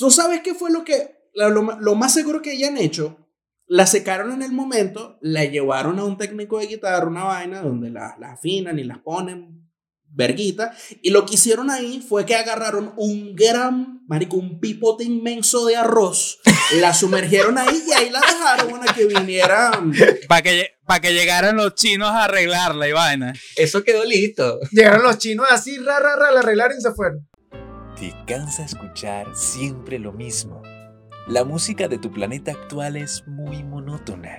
¿Tú sabes qué fue lo que, lo, más seguro que hayan hecho? La secaron en el momento, la llevaron a un técnico de guitarra, una vaina donde las la afinan y las ponen verguita. Y lo que hicieron ahí fue que agarraron un gran, marico, un pipote inmenso de arroz, la sumergieron ahí y ahí la dejaron a que vinieran. Para que, para que llegaran los chinos a arreglarla y vaina. Eso quedó listo. Llegaron los chinos así, ra, ra, ra, la arreglaron y se fueron. ¿Te cansa escuchar siempre lo mismo? La música de tu planeta actual es muy monótona.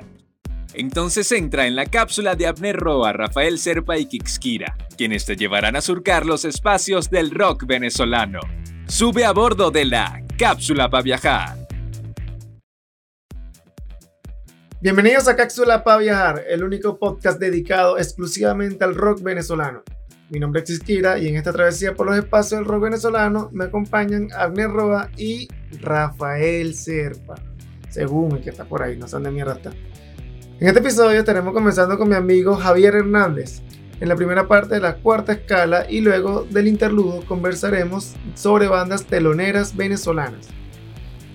Entonces entra en la cápsula de Abner Roa, Rafael Serpa y Kixkira, quienes te llevarán a surcar los espacios del rock venezolano. Sube a bordo de la cápsula para viajar. Bienvenidos a Cápsula para Viajar, el único podcast dedicado exclusivamente al rock venezolano. Mi nombre es Kixkira y en esta travesía por los espacios del rock venezolano me acompañan Abner Roa y Rafael Serpa. Según el que está por ahí, no sé dónde mierda está. En este episodio estaremos comenzando con mi amigo Javier Hernández. En la primera parte de la cuarta escala y luego del interludo conversaremos sobre bandas teloneras venezolanas.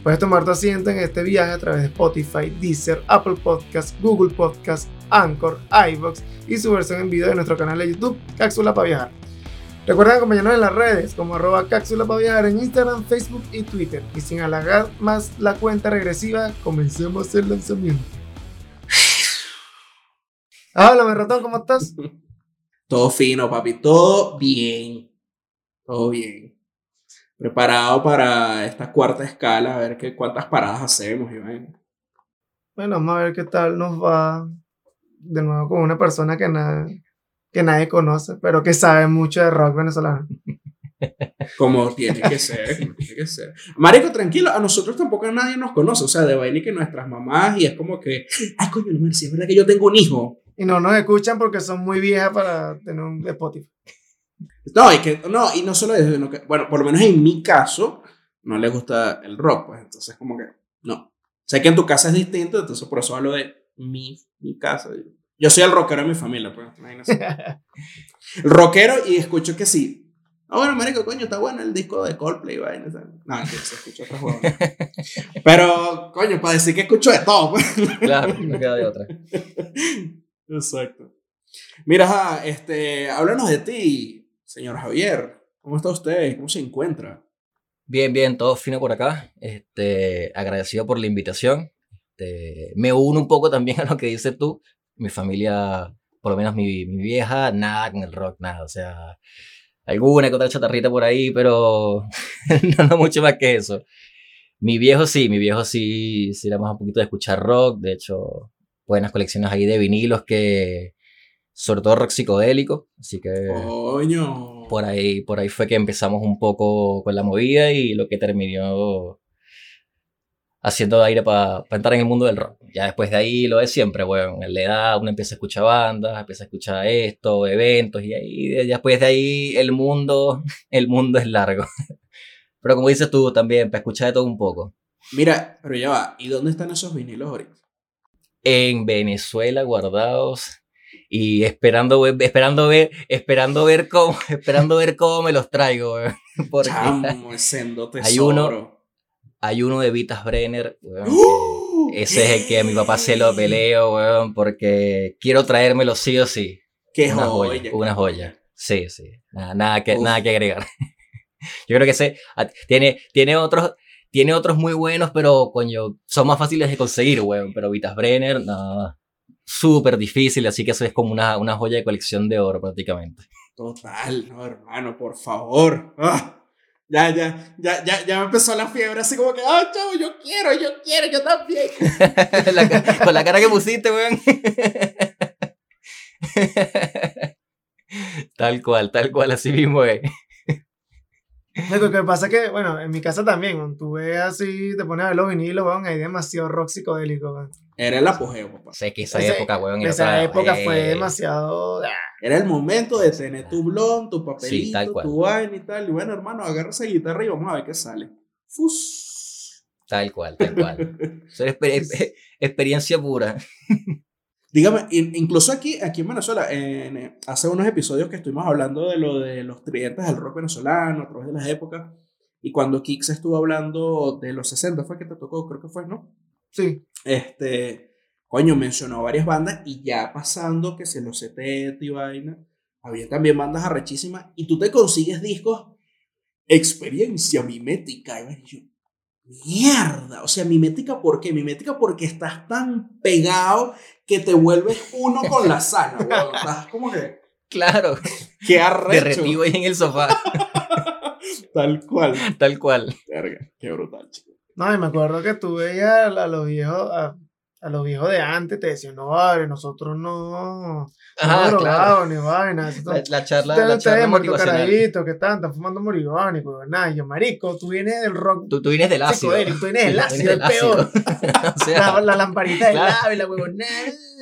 Puedes tomar tu asiento en este viaje a través de Spotify, Deezer, Apple Podcasts, Google Podcasts, Anchor, iVoox y su versión en video de nuestro canal de YouTube, Cápsula para Viajar. Recuerden acompañarnos en las redes como arroba cápsula para viajar en Instagram, Facebook y Twitter. Y sin alargar más la cuenta regresiva, comencemos el lanzamiento. Háblame, ratón, ¿cómo estás? Todo fino, papi. Todo bien. Todo bien. Preparado para esta cuarta escala, a ver qué, cuántas paradas hacemos, Iván. Bueno, vamos a ver qué tal nos va de nuevo con una persona que, que nadie conoce, pero que sabe mucho de rock venezolano. Como tiene que ser, como tiene que ser. Marico, tranquilo, a nosotros tampoco nadie nos conoce, o sea, de baile que nuestras mamás, y es como que, ay, coño, no me es verdad que yo tengo un hijo. Y no nos escuchan porque son muy viejas para tener un Spotify. No, y, que, no, y no solo eso, sino que, bueno, por lo menos en mi caso, no le gusta el rock, pues entonces como que, no. Sé que en tu casa es distinto, entonces por eso hablo de mi, mi casa. Yo soy el rockero de mi familia, pues, imagínate. el rockero y escucho que sí. Ah, bueno, marico, coño, está bueno el disco de Coldplay, vaina. No, que se escucha otro juego. Pero, coño, para decir que escucho de todo, pues. Claro, no queda de otra. Exacto. Mira, este, háblanos de ti, señor Javier. ¿Cómo está usted? ¿Cómo se encuentra? Bien, bien, todo fino por acá. Este, agradecido por la invitación. Este, me uno un poco también a lo que dices tú. Mi familia, por lo menos mi, mi vieja, nada con el rock, nada. O sea, alguna que otra chatarrita por ahí, pero no, mucho más que eso. Mi viejo sí, mi viejo sí, sí era más un poquito de escuchar rock. De hecho, buenas colecciones ahí de vinilos que, sobre todo rock psicodélico, así que Coño. por ahí por ahí fue que empezamos un poco con la movida y lo que terminó haciendo aire para entrar en el mundo del rock. Ya después de ahí lo de siempre, bueno, en la edad uno empieza a escuchar bandas, empieza a escuchar esto, eventos y ahí después de ahí el mundo el mundo es largo. Pero como dices tú también, para escuchar de todo un poco. Mira, pero ya va, ¿y dónde están esos vinilos ahorita? en Venezuela guardados y esperando, esperando ver, esperando ver cómo, esperando ver cómo me los traigo, Porque hay uno, hay uno de Vitas Brenner, ¡Uh! ese es el que a mi papá se lo peleo, porque quiero traérmelo sí o sí. Qué una joya, una joya. Sí, sí. Nada, nada que, nada que agregar. Yo creo que ese tiene, tiene otros, tiene otros muy buenos, pero coño, son más fáciles de conseguir, weón. Pero Vitas Brenner, no, súper difícil, así que eso es como una, una joya de colección de oro prácticamente. Total, no, hermano, por favor. Ah, ya, ya, ya, ya, ya me empezó la fiebre, así como que, ah, chavo, yo quiero, yo quiero, yo también. con la cara que pusiste, weón. tal cual, tal cual, así mismo es. Lo que pasa es que, bueno, en mi casa también, tú ves así, te pones a ver los vinilos, weón, hay demasiado rock psicodélico, weón. Era el apogeo, papá. Sé que esa época, weón. Esa época fue demasiado... Ah. Era el momento de tener tu blond, tu papelito, tu wine y tal. Y bueno, hermano, agarra esa guitarra y vamos a ver qué sale. Fus. Tal cual, tal cual. Eso es experiencia pura. Dígame, incluso aquí, aquí en Venezuela, en, hace unos episodios que estuvimos hablando de lo de los tridentes del rock venezolano a través de las épocas, Y cuando Kix estuvo hablando de los 60, fue que te tocó, creo que fue, ¿no? Sí. Este, coño, mencionó varias bandas y ya pasando que se los CT y vaina, había también bandas arrechísimas y tú te consigues discos experiencia mimética. Y yo, mierda, o sea, mimética, ¿por qué? Mimética porque estás tan pegado que te vuelves uno con la sala, weón. Estás como que, Claro, qué arrecho. derretido ahí en el sofá, Tal cual. tal cual. Verga, qué brutal, chico. No, y me acuerdo que tú veías a, a los viejos, a, a los viejos de antes, te decían, no, vale, nosotros no, no Ajá, drogados ni vaina. La, la charla, Ustedes, la charla motivacional. que están, están fumando marihuana y pues nada. Yo, marico, tú vienes del rock Tú, tú vienes del ácido. tú vienes del ácido, el peor. o sea, La, la lamparita de Claro. lava y la huevona.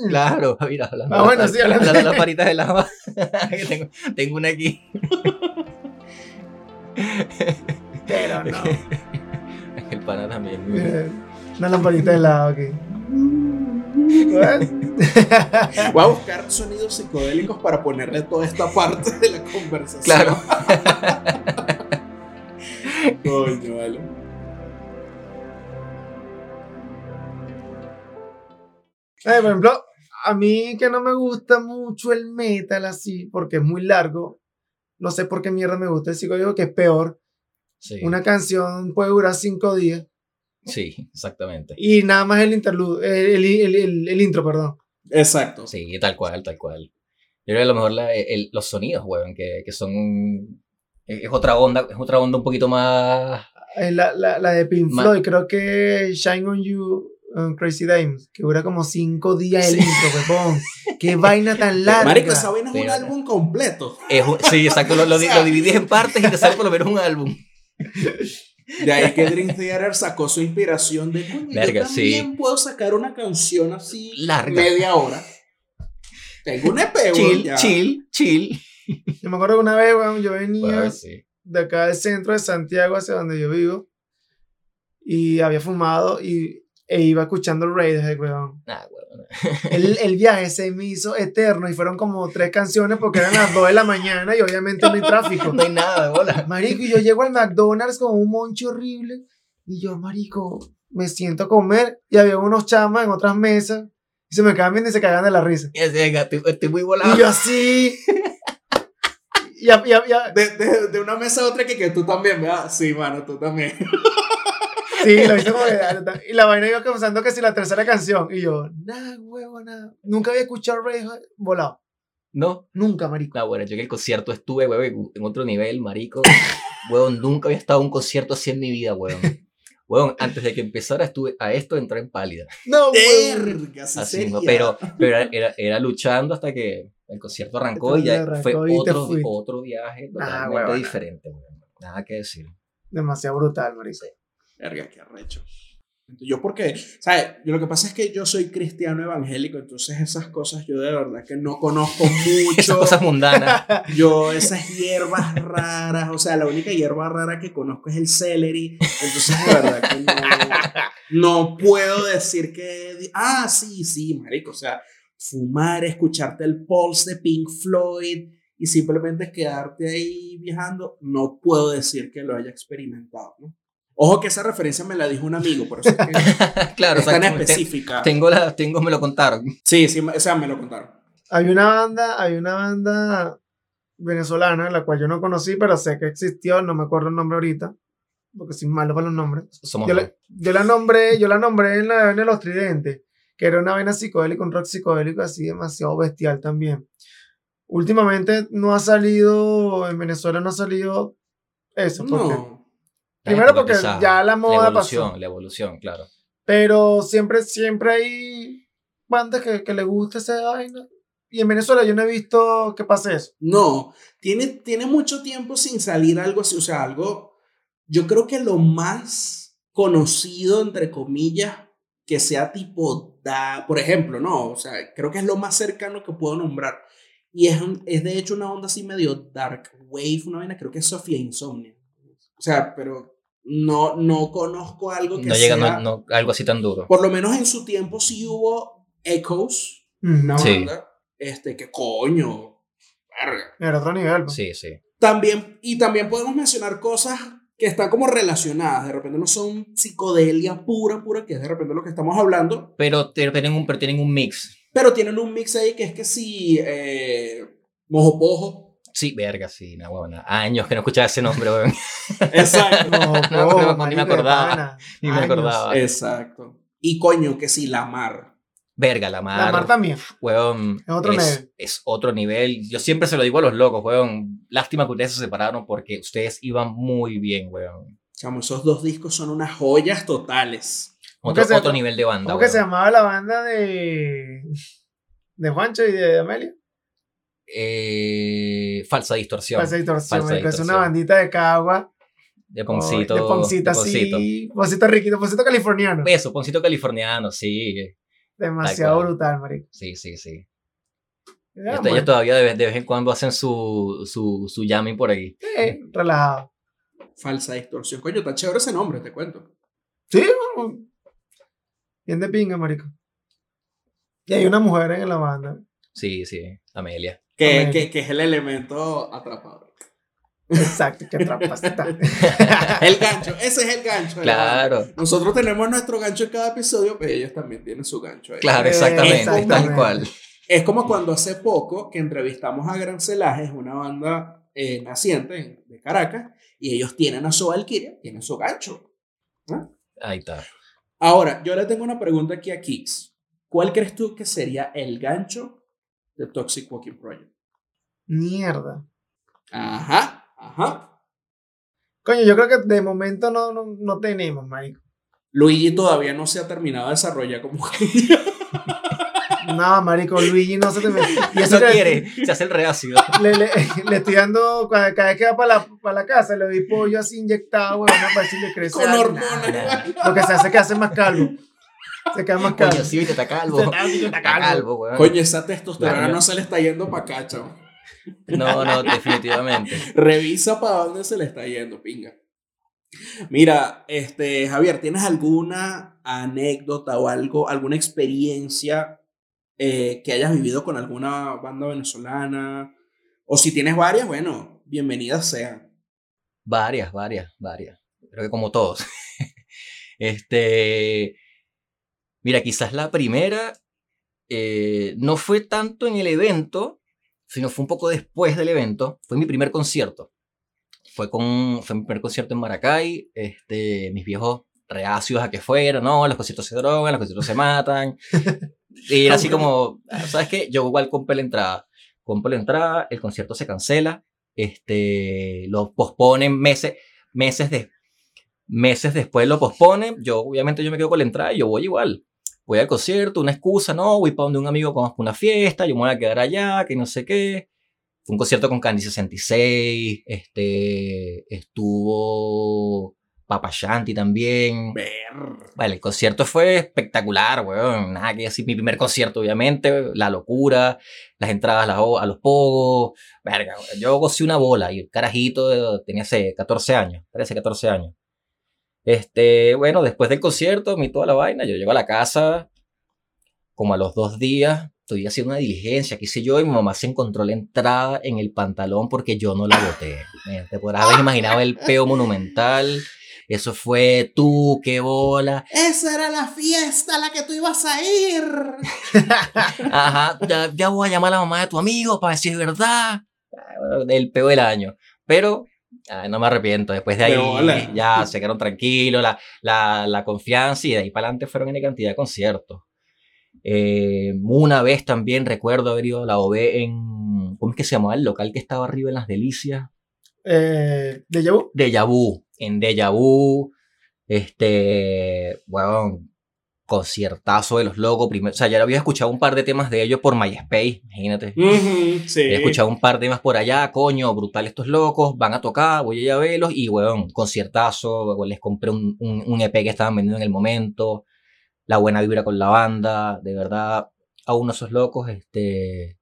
Claro, mira, hablando Ah, bueno, sí, hablando hablando de de- lava. que tengo, tengo una aquí. Pero no. Pana también. Eh, Una lamparita de lava aquí. Voy a buscar sonidos psicodélicos para ponerle toda esta parte de la conversación. Claro. Coño, vale. Eh, por ejemplo, a mí que no me gusta mucho el metal así, porque es muy largo. No sé por qué mierda me gusta el psicodélico, que es peor. Sí, Una canción puede durar cinco días sí, exactamente. y nada más el interlude, el, el- el- el intro, perdón. Exacto. Sí, tal cual, tal cual. Yo creo que a lo mejor la- el- los sonidos, weón, que, que son. Es otra onda, es otra onda un poquito más. Eh, La, la, la de Pink Ma- Floyd, creo que Shine on You, um, Crazy Diamonds, que dura como cinco días el Sí. intro, huevón. Qué vaina tan larga. Marico, esa vaina es un Pero- álbum completo. es un- sí, exacto, lo, lo, di- O sea- lo divides en partes y te sale por lo menos un álbum. De ahí que Dream Theater sacó su inspiración de coño, Verga, yo también sí. puedo sacar una canción así Larga. media hora. Tengo un EP, Chill, ya. chill, chill. Yo me acuerdo que una vez, weón, yo venía Bueno, sí. de acá del centro de Santiago hacia donde yo vivo y había fumado y, e iba escuchando el Radiohead, weón. Nah, weón. El, el viaje se me hizo eterno y fueron como tres canciones porque eran las dos de la mañana y obviamente no hay tráfico. No hay nada, bola. Marico, y yo llego al McDonald's con un moncho horrible y yo, marico, me siento a comer y había unos chamas en otras mesas y se me cambian y se cagan de la risa. Y así, venga, estoy, estoy muy volado. Y yo así... Y, a- y a- y a- De, de, de una mesa a otra que, que tú también, ¿verdad? Sí, mano, tú también. sí, lo hice como que- Y la vaina iba pensando que si la tercera canción. Y yo, nada, huevo, nada. Nunca había escuchado Radiohead volado. No. Nunca, marico. Nah, bueno, yo en el concierto estuve, weón, en otro nivel, marico. Weón, nunca había estado en un concierto así en mi vida, weón. Weón, antes de que empezara estuve a esto entré en pálida. No, huevón. Verga, así pero, pero era, era, era luchando hasta que el concierto arrancó y ya Arrancó fue y otro, otro viaje Ah, totalmente huevona. diferente, weón. Nada que decir. Demasiado brutal, marico. Verga, qué arrecho. Yo porque, ¿sabes? Yo lo que pasa es que yo soy cristiano evangélico, entonces esas cosas yo de verdad que no conozco Esas mucho. cosas mundanas. Yo esas hierbas raras, o sea, la única hierba rara que conozco es el celery, entonces de verdad que no, no puedo decir que, ah, sí, sí, marico, o sea, fumar, escucharte el pulse de Pink Floyd y simplemente quedarte ahí viajando, no puedo decir que lo haya experimentado, ¿no? Ojo que esa referencia me la dijo un amigo, por eso es que claro, es tan específica. Tengo la, tengo, me lo contaron. Sí, sí, o sea, me lo contaron. Hay una banda, hay una banda venezolana, la cual yo no conocí, pero sé que existió, no me acuerdo el nombre ahorita, porque soy malo para los nombres. Somos Yo la, yo la nombré, yo la nombré en la en Los Tridentes, que era una vaina psicodélica, un rock psicodélico así demasiado bestial también. Últimamente no ha salido, en Venezuela no ha salido eso, porque, No. Primero porque Estigmatizado. ya la La moda evolución, pasó, la evolución, claro. pero siempre, siempre hay bandas que, que le gusta esa vaina. Y en Venezuela yo no he visto que pase eso. No, tiene, tiene mucho tiempo sin salir algo así, o sea, algo, yo creo que lo más conocido, entre comillas, que sea tipo, da, por ejemplo, no, o sea, creo que es lo más cercano que puedo nombrar. Y es, un- es de hecho una onda así medio dark wave, una vaina, creo que es Sofía Insomnia. O sea, pero no, no conozco algo que No llega sea, no, no, algo así tan duro. por lo menos en su tiempo sí hubo Echoes, una Sí. banda, este, que coño, verga. Era otro nivel. pues. Sí, sí. También, y también podemos mencionar cosas que están como relacionadas. De repente no son psicodelia pura, pura, que es de repente lo que estamos hablando, Pero, tienen un, pero tienen un mix. pero tienen un mix ahí que es que si eh, mojo pojo. Sí, verga, sí, una huevona. Años que no escuchaba ese nombre, weón. Exacto. No, No, po, ni me acordaba. Ni me acordaba. Exacto. Y coño, que si la mar. Verga, la mar. La Mar también. Weón, Es otro es, nivel. es otro nivel. Yo siempre se lo digo a los locos, weón. Lástima que ustedes se separaron porque ustedes iban muy bien, weón. Chamo, esos dos discos son unas joyas totales. ¿Cómo Otro, que se- otro nivel de banda. ¿Cómo que se llamaba la banda de. de Juancho y de Amelia? Eh, falsa distorsión. Falsa distorsión. Falsa marico, Es una distorsión. bandita de cagua. De Poncito. De Poncito, de Poncito. así. Poncito riquito, Poncito californiano. Eso, Poncito californiano, sí. Demasiado brutal, marico. Sí, sí, sí. Este, bueno. ellos todavía de vez, de vez en cuando hacen su, su, su jamming por ahí. Sí, relajado. Falsa distorsión. Coño, está chévere ese nombre, te cuento. Sí, bien de pinga, marico. Y hay una mujer en la banda. Sí, sí, Amelia. Que, que, que es el elemento atrapado. Exacto, que trampa está. El gancho, ese es el gancho. Claro, Nosotros tenemos nuestro gancho en cada episodio, pero ellos también tienen su gancho ahí. claro, exactamente, tal cual. Es como cuando hace poco que entrevistamos a Gran Celaje, es una banda eh, naciente en- de Caracas, y ellos tienen a su Valkyria, tienen su gancho. Ahí está. Ahora, yo le tengo una pregunta aquí a Kix. ¿Cuál crees tú que sería el gancho de Toxic Walking Project? Mierda. Ajá, ajá. Coño, yo creo que de momento no, no, no tenemos, marico. Luigi todavía no se ha terminado de desarrollar como No, marico, Luigi no se te. Y eso quiere, se hace el reácido. le, le, le estoy dando, cada, cada vez que va para la, para la casa, le doy pollo así inyectado, weón, para si le crece con hormonas. Lo que se hace es que hace más calvo. Se queda más calvo. Coño, sí, viste, está calvo. Se está- calvo. calvo, weón. Coño, esa testosterona no se le está yendo para acá, chavo. No, no, definitivamente. Revisa para dónde se le está yendo, pinga. Mira, este, Javier, ¿tienes alguna anécdota o algo, alguna experiencia eh, que hayas vivido con alguna banda venezolana? O si tienes varias, bueno, bienvenidas sean. Varias, varias, varias. Creo que como todos. este. Mira, quizás la primera eh, no fue tanto en el evento, sino fue un poco después del evento. Fue mi primer concierto. Fue, con, fue mi primer concierto en Maracay. Este, mis viejos reacios a que fuera, no, los conciertos se drogan, los conciertos se matan. Y era así como, ah, ¿sabes qué? Yo igual compré la entrada. Compré la entrada, el concierto se cancela, este, lo posponen meses, meses, de, meses después lo posponen. Yo, obviamente, yo me quedo con la entrada y yo voy igual. Voy al concierto, una excusa, no, voy para donde un amigo conozco una fiesta, yo me voy a quedar allá, que no sé qué. Fue un concierto con Candy 66, este, estuvo Papa Shanti también. Vale, el concierto fue espectacular, weón. Nada que decir. Mi primer concierto, obviamente. La locura, las entradas a, la- a los pogos. Verga, weón. Yo gocé una bola y el carajito tenía hace 14 años. 13, 14 años. Este, bueno, después del concierto, mi toda la vaina, yo llego a la casa como a los dos días. Estoy haciendo una diligencia, qué sé yo, y mi mamá se encontró la entrada en el pantalón porque yo no la boté. Eh, Te podrás haber imaginado el peo monumental. Eso fue tú, qué bola. Esa era la fiesta a la que tú ibas a ir. Ajá, ya, ya voy a llamar a la mamá de tu amigo para es verdad. Ah, El peo del año. Pero ay, no me arrepiento. Después de ahí ya se quedaron tranquilos, la, la, la confianza y de ahí para adelante fueron en cantidad de conciertos. Eh, una vez también recuerdo haber ido a la OB en. ¿Cómo es que se llamaba el local que estaba arriba en Las Delicias? Eh, ¿De Yabu? Deja Vu, en Deja Vu, este, bueno, conciertazo de los locos, primero, o sea, ya había escuchado un par de temas de ellos por MySpace, imagínate. Sí. He escuchado un par de temas por allá, coño, brutal estos locos, van a tocar, voy a ir a verlos y, weón, conciertazo, les compré un, un, un EP que estaban vendiendo en el momento, la buena vibra con la banda, de verdad, a uno de esos locos, este,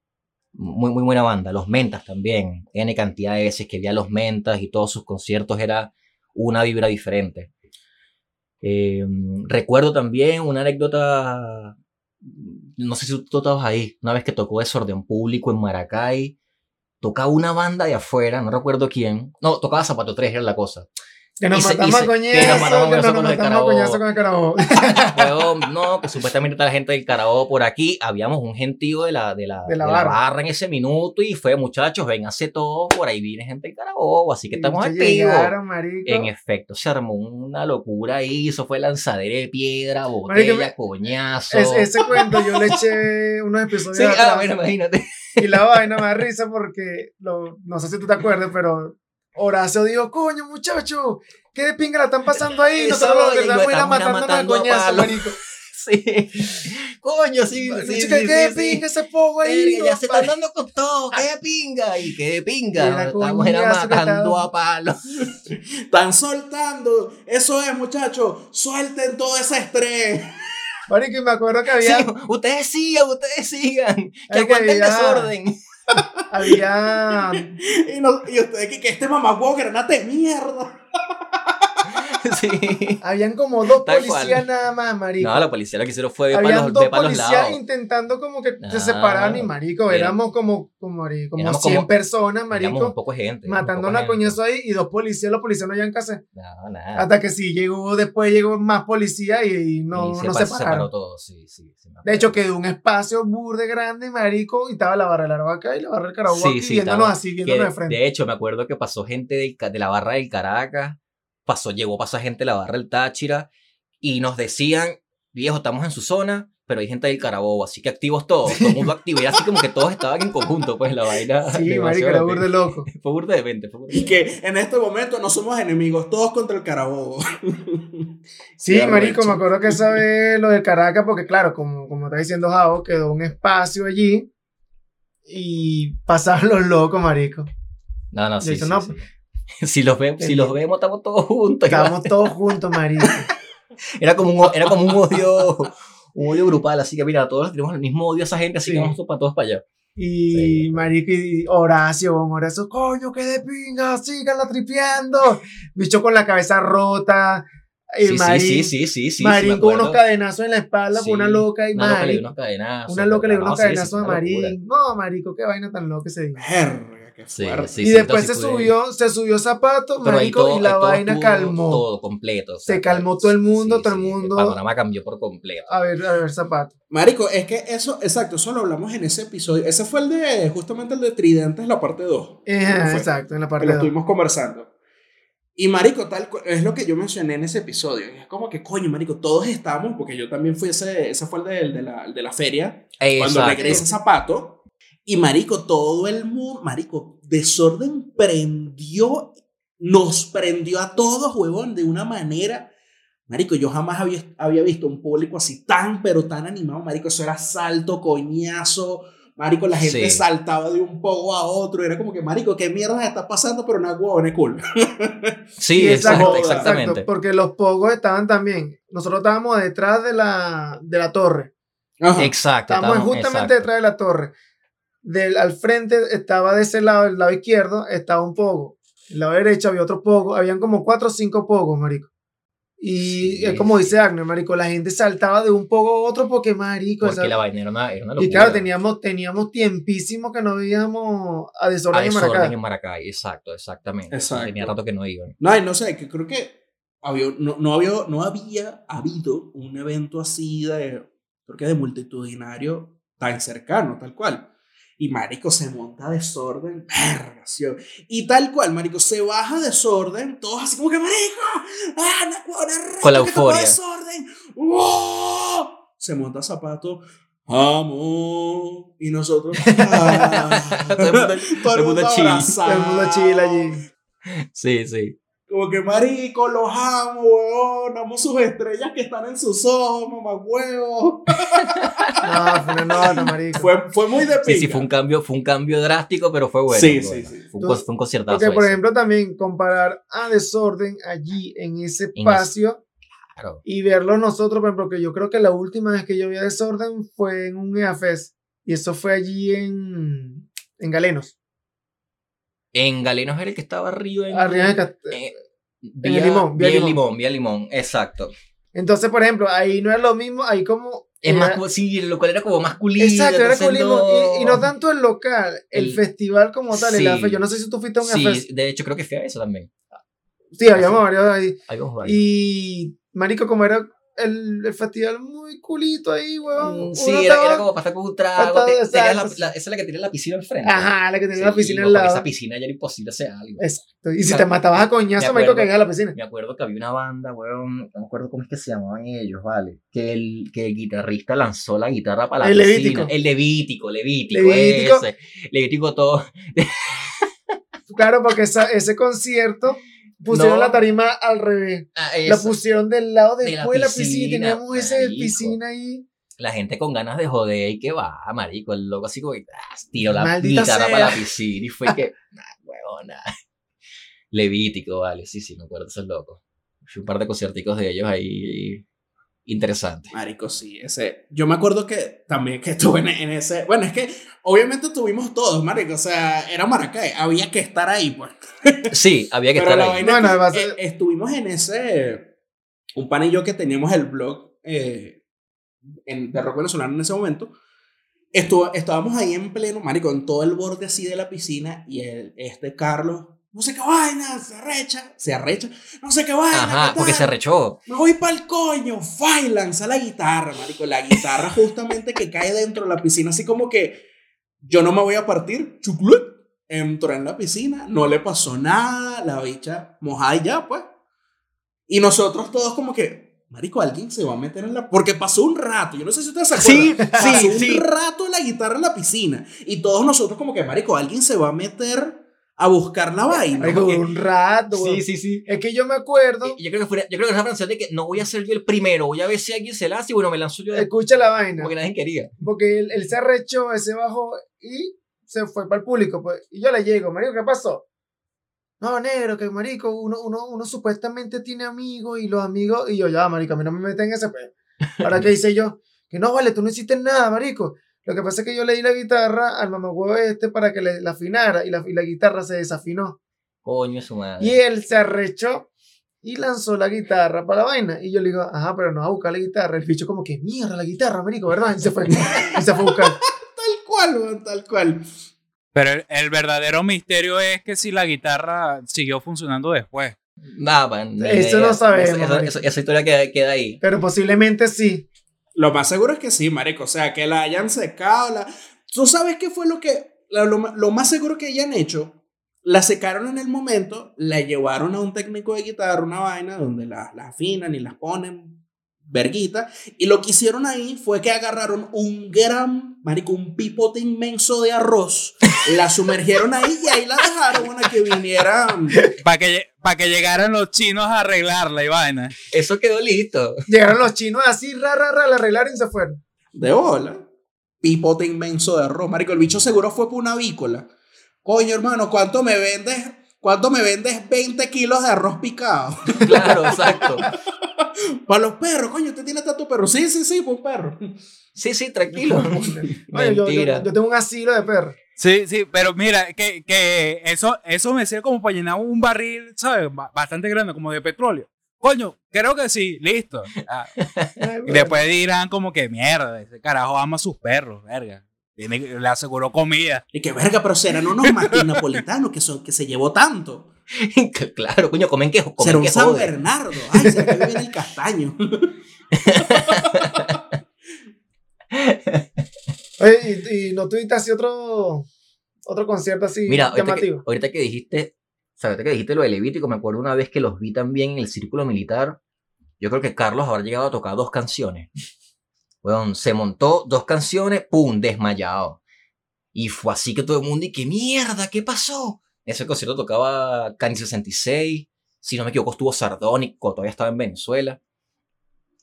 muy, muy buena banda. Los Mentas también, N cantidad de veces que vi a los Mentas y todos sus conciertos era una vibra diferente. Eh, recuerdo también una anécdota, no sé si tú estabas ahí, una vez que tocó Desorden Público en Maracay, tocaba una banda de afuera, no recuerdo quién, no, tocaba Zapato 3, era la cosa. Que nos se- matamos a coñazo, que nos matamos a que nos con el matamos coñazo con el carabobo. No, que supuestamente está la gente del Carabobo por aquí. Habíamos un gentío de la, de la, De la de barra. barra en ese minuto y fue, muchachos, ven, hace todo, por ahí viene gente del Carabobo, así que estamos activos. llegaron, marico. En efecto, se armó una locura ahí, eso fue lanzadera de piedra, Marico, botella, me- coñazo. Es- ese cuento yo le eché unos episodios Sí, ah, atrás. bueno, imagínate. Y la vaina me da risa porque, lo, no sé si tú te acuerdas, pero Horacio dijo, coño, muchacho, ¿qué de pinga la están pasando ahí? Nosotros lo que estamos era matándonos a coñazo, marico. Sí. Coño, sí, sí, Dicho sí, ¿Qué de sí, pinga ese pogo ahí? Ya se están dando con todo, qué de pinga, y qué de pinga. Estamos era matando a palos. Están soltando. Eso es, muchachos. Suelten todo ese estrés. Marico, y me acuerdo que había, ustedes sigan, ustedes sigan. Que aguanten el desorden. Había, Y, no- y ustedes que, que este mamagüevo granate de mierda. Sí. habían como dos Tal policías cual. nada más, marico. No, la policía lo que hicieron fue ver para los, dos ver pa' los policías lados. intentando como que se separaran y marico, era- éramos como, como, marico, como éramos 100 como- personas, Éramos un marico, poco de gente. matando una una coñazo ahí y dos policías, los policías no que hacer. No, nada. Hasta que sí llegó, después llegó más policía y, y no, y se, no pa- se se pararon. separó todo, sí, sí. sí me De acuerdo. hecho, quedó un espacio burde grande, marico, y estaba la barra del acá y la barra del Carabobo Sí, aquí, sí, viéndonos estaba- así, Que, viéndonos de frente. de hecho, me acuerdo que pasó gente del ca- de la barra del Caracas, pasó, llegó, pasó gente de la barra del Táchira, y nos decían, viejo, estamos en su zona, pero hay gente del Carabobo, así que activos todos, todo el mundo activo, y era así como que todos estaban en conjunto, pues la vaina. Sí, marico, era de- burde loco. Fue burda de 20, fue burda de Y que en este momento no somos enemigos, todos contra el carabobo. Sí, Qué marico, arrecho. me acuerdo que esa vez lo del Caracas, porque claro, como, como está diciendo Javo, quedó un espacio allí y pasaban los locos, marico. No, no, sí, hizo, sí, no, sí. Si los, vemos, si los vemos, estamos todos juntos. Estábamos todos juntos, marico. Era como un, era como un odio, un odio grupal, así que mira, todos tenemos el mismo odio a esa gente, así Sí. que vamos para todos para allá. Y Sí. marico, y Horacio, Horacio, coño, qué de pinga, síganla tripeando. Bicho con la cabeza rota. Y Sí, Marín, sí, sí, sí, sí, sí. Marín sí, me con unos cadenazos en la espalda Sí, por una loca y Una loca le dio unos cadenazos. Una loca le dio no, unos cadenazos a. Marín. No, marico, qué vaina tan loca ese día. Qué Sí, fuerte. sí, y después se subió, se subió zapato, Pero ahí marico, todo- y la todo vaina calmó. Todo completo. o sea, Se calmó todo el mundo, todo el sí, mundo- El panorama cambió por completo. A ver, a ver, zapato. Marico, es que eso, exacto, eso lo hablamos en ese episodio. Ese fue el de, justamente el de Tridentes, la parte 2. Ejá, fue? exacto, en la que parte lo de estuvimos conversando. Y marico, tal es lo que yo mencioné en ese episodio. Y es como que, coño, marico, todos estamos, porque yo también fui ese, ese fue el de, el de la, el de la feria, cuando Exacto. regresa Zapato. Y marico, todo el mundo, marico, desorden prendió, nos prendió a todos, huevón, de una manera. Marico, yo jamás había, había visto un público así tan, pero tan animado, marico. Eso era salto, coñazo. Marico, la gente Sí. saltaba de un poco a otro. Era como que, marico, ¿qué mierda está pasando? Pero una huevón es cool. Sí, exacto, exacto, exactamente. porque los pogos estaban también. Nosotros estábamos detrás de la, de la torre. Ajá. Exacto. Estábamos estamos- justamente exacto. detrás de la torre. Del, al frente estaba de ese lado, el lado izquierdo, estaba un pogo. El lado derecho había otro pogo. Habían como cuatro o cinco pogos, marico. Y Sí, es como dice Agner, marico, la gente saltaba de un pogo a otro porque, marico, Porque esa- la vaina era una, era una locura. Y claro, teníamos, teníamos tiempísimo que no veíamos a a desorden en desorden Maracay. en Maracay, exacto, exactamente. Exacto. Tenía rato que no iban. No, y no sé, que creo que había, no, no, había, no había habido un evento así de, creo que de multitudinario tan cercano, tal cual. Y Marico se monta desorden, sí. Y tal cual, Marico, se baja desorden, todos así como que, Marico, ¡ah, no, Con la euforia. desorden! Se monta zapato, ¡Amo! Y nosotros, ¡ah! Todo el mundo- todo el mundo. Todo el mundo chill allí. Sí, sí. Como que, marico, los amo, weón. Amo sus estrellas que están en sus ojos, mamá huevo. No, fue una nota, marico. Fue, fue muy de Sí, pinga. sí, fue un cambio, fue un cambio drástico, pero fue bueno. Sí, sí, sí. Fue un, fue un conciertazo. Porque, por ese. ejemplo, también comparar a desorden allí en ese En ese- espacio Claro. y verlo nosotros, por ejemplo, que yo creo que la última vez que yo vi a desorden fue en un EAFES y eso fue allí en, en Galenos. En Galenos era el que estaba arriba. En, Arriba de Cast- eh, el vía- Limón, vía vía Limón. Limón, vía Limón, exacto. Entonces, por ejemplo, ahí no es lo mismo, ahí como... Es era- más, sí, el local era como masculino. Exacto, era entonces colismo. no- Y, y no tanto el local, el, El- festival como tal, el Sí. AFES. Yo no sé si tú fuiste a un Sí, de hecho creo que fue a eso también. Sí, habíamos varios ahí. Habíamos varios. Y, marico, como era el, el festival muy culito ahí, weón. Mm, Sí, era, estaba- era como pasar con un trago. Te- la- la- esa es la que tiene la piscina al frente. Ajá, la que tenía la Sí, piscina al lado. Esa piscina ya era imposible hacer algo. Exacto. Y si te matabas a coñazo, Me acuerdo. caías a la piscina. Me acuerdo que había una banda, weón, no me acuerdo cómo es que se llamaban ellos, ¿vale? Que el, que el guitarrista lanzó la guitarra para la El piscina. Levítico. El Levítico, Levítico, Levítico. ese. Levítico todo. Claro, porque esa- ese concierto pusieron No. la tarima al revés. Ah, La pusieron del lado De de la piscina. teníamos esa piscina ahí. La gente con ganas de joder y que va, marico, el loco así como que ah, tiró la guitarra para la piscina y fue que, nah, huevona. Levítico, vale, sí, sí, me acuerdo de esos locos. Fui un par de concierticos de ellos ahí interesantes. Marico, sí, ese. Yo me acuerdo que también que estuve en, en ese. Bueno, es que obviamente tuvimos todos, Marico. O sea, era Maracay. Había que estar ahí, pues. Sí, había que Pero estar la ahí. vaina Bueno, es que, además, eh, estuvimos en ese. Un pan y yo que teníamos el blog eh, en, de rock venezolano en ese momento. Estuvo, estábamos ahí en pleno, marico, en todo el borde así de la piscina y el, este Carlos, no sé qué vaina, se arrecha, se arrecha, no sé qué vaina. Ajá, ¿qué porque se tal? rechó. Me voy pa'l coño, fa, y lanza la guitarra, marico. La guitarra justamente que cae dentro de la piscina, así como que yo no me voy a partir, chuclut. Entró en la piscina, no le pasó nada, la bicha mojada y ya, pues. Y nosotros todos como que, marico, alguien se va a meter en la... Porque pasó un rato, yo no sé si ustedes se Sí, acuerdan. pasó sí, un sí. rato la guitarra en la piscina. Y todos nosotros como que, marico, alguien se va a meter a buscar la vaina. Porque- un rato. Sí, sí, sí. Es que yo me acuerdo, Y Yo creo que fue, yo creo que esa canción de que no voy a ser yo el primero, voy a ver si alguien se la hace y bueno, me lanzo yo de escucha la vaina. porque nadie quería. Porque él, él se arrechó, ese bajó y se fue para el público. Pues, y yo le llego, marico, ¿qué pasó? No, negro, que marico, uno, uno, uno supuestamente tiene amigos y los amigos, y yo, ya, marico, a mí no me meten en ese pe. Ahora, ¿qué hice yo? Que no, vale, tú no hiciste nada, marico. Lo que pasa es que yo le di la guitarra al mamagüevo este para que le, la afinara y la, y la guitarra se desafinó. Coño, es su madre. Y él se arrechó y lanzó la guitarra para la vaina. Y yo le digo, ajá, pero no vas a buscar la guitarra. El bicho como que, mierda, la guitarra, marico, ¿verdad? Y se fue. y se fue a buscar. Tal cual, tal cual. Pero el, el verdadero misterio es que si la guitarra siguió funcionando después. Ni Eso no sabemos, Esa, esa- esa- esa historia queda, queda ahí. Pero posiblemente sí. Lo más seguro es que sí, marico. O sea, que la hayan secado. La... ¿Tú sabes qué fue lo que... lo, lo más seguro que hayan hecho? La secaron en el momento, la llevaron a un técnico de guitarra, una vaina, donde la- las afinan y las ponen verguita. Y lo que hicieron ahí fue que agarraron un gran, marico, un pipote inmenso de arroz, la sumergieron ahí y ahí la dejaron para que vinieran. Para que, pa' que llegaran los chinos a arreglarla y vaina. Eso quedó listo. Llegaron los chinos así, ra, ra, ra, la arreglaron y se fueron. De bola. Pipote inmenso de arroz. Marico, el bicho seguro fue por una avícola. Coño, hermano, ¿cuánto me vendes? ¿Cuánto me vendes 20 kilos de arroz picado? Claro, exacto. Para los perros, coño, usted tiene tanto perro. Sí, sí, sí, pues perro. Sí, sí, tranquilo. Oye, yo, Mentira. yo, yo tengo un asilo de perros. Sí, sí, pero mira, que, que eso, eso me sirve como para llenar un barril, ¿sabes? Ba- Bastante grande, como de petróleo. Coño, creo que sí, listo. Ah, y después dirán como que mierda, ese carajo ama a sus perros, verga. Tiene, le aseguró comida. Y que verga, pero serán unos Martín napolitanos que, son, que se llevó tanto. claro, coño, comen que, Será comen un que San. Bernardo. Ay, se me viene el castaño. Oye, y, y no tuviste así otro, otro concierto así Mira, ahorita que, ahorita que dijiste, o sea, ahorita que dijiste lo de Levítico, me acuerdo una vez que los vi también en el círculo militar. Yo creo que Carlos habrá llegado a tocar dos canciones. Bueno, se montó dos canciones, ¡pum! desmayado. Y fue así que todo el mundo, y qué mierda, ¿qué pasó? En ese concierto tocaba Cani 66, si no me equivoco, estuvo Sardónico, todavía estaba en Venezuela.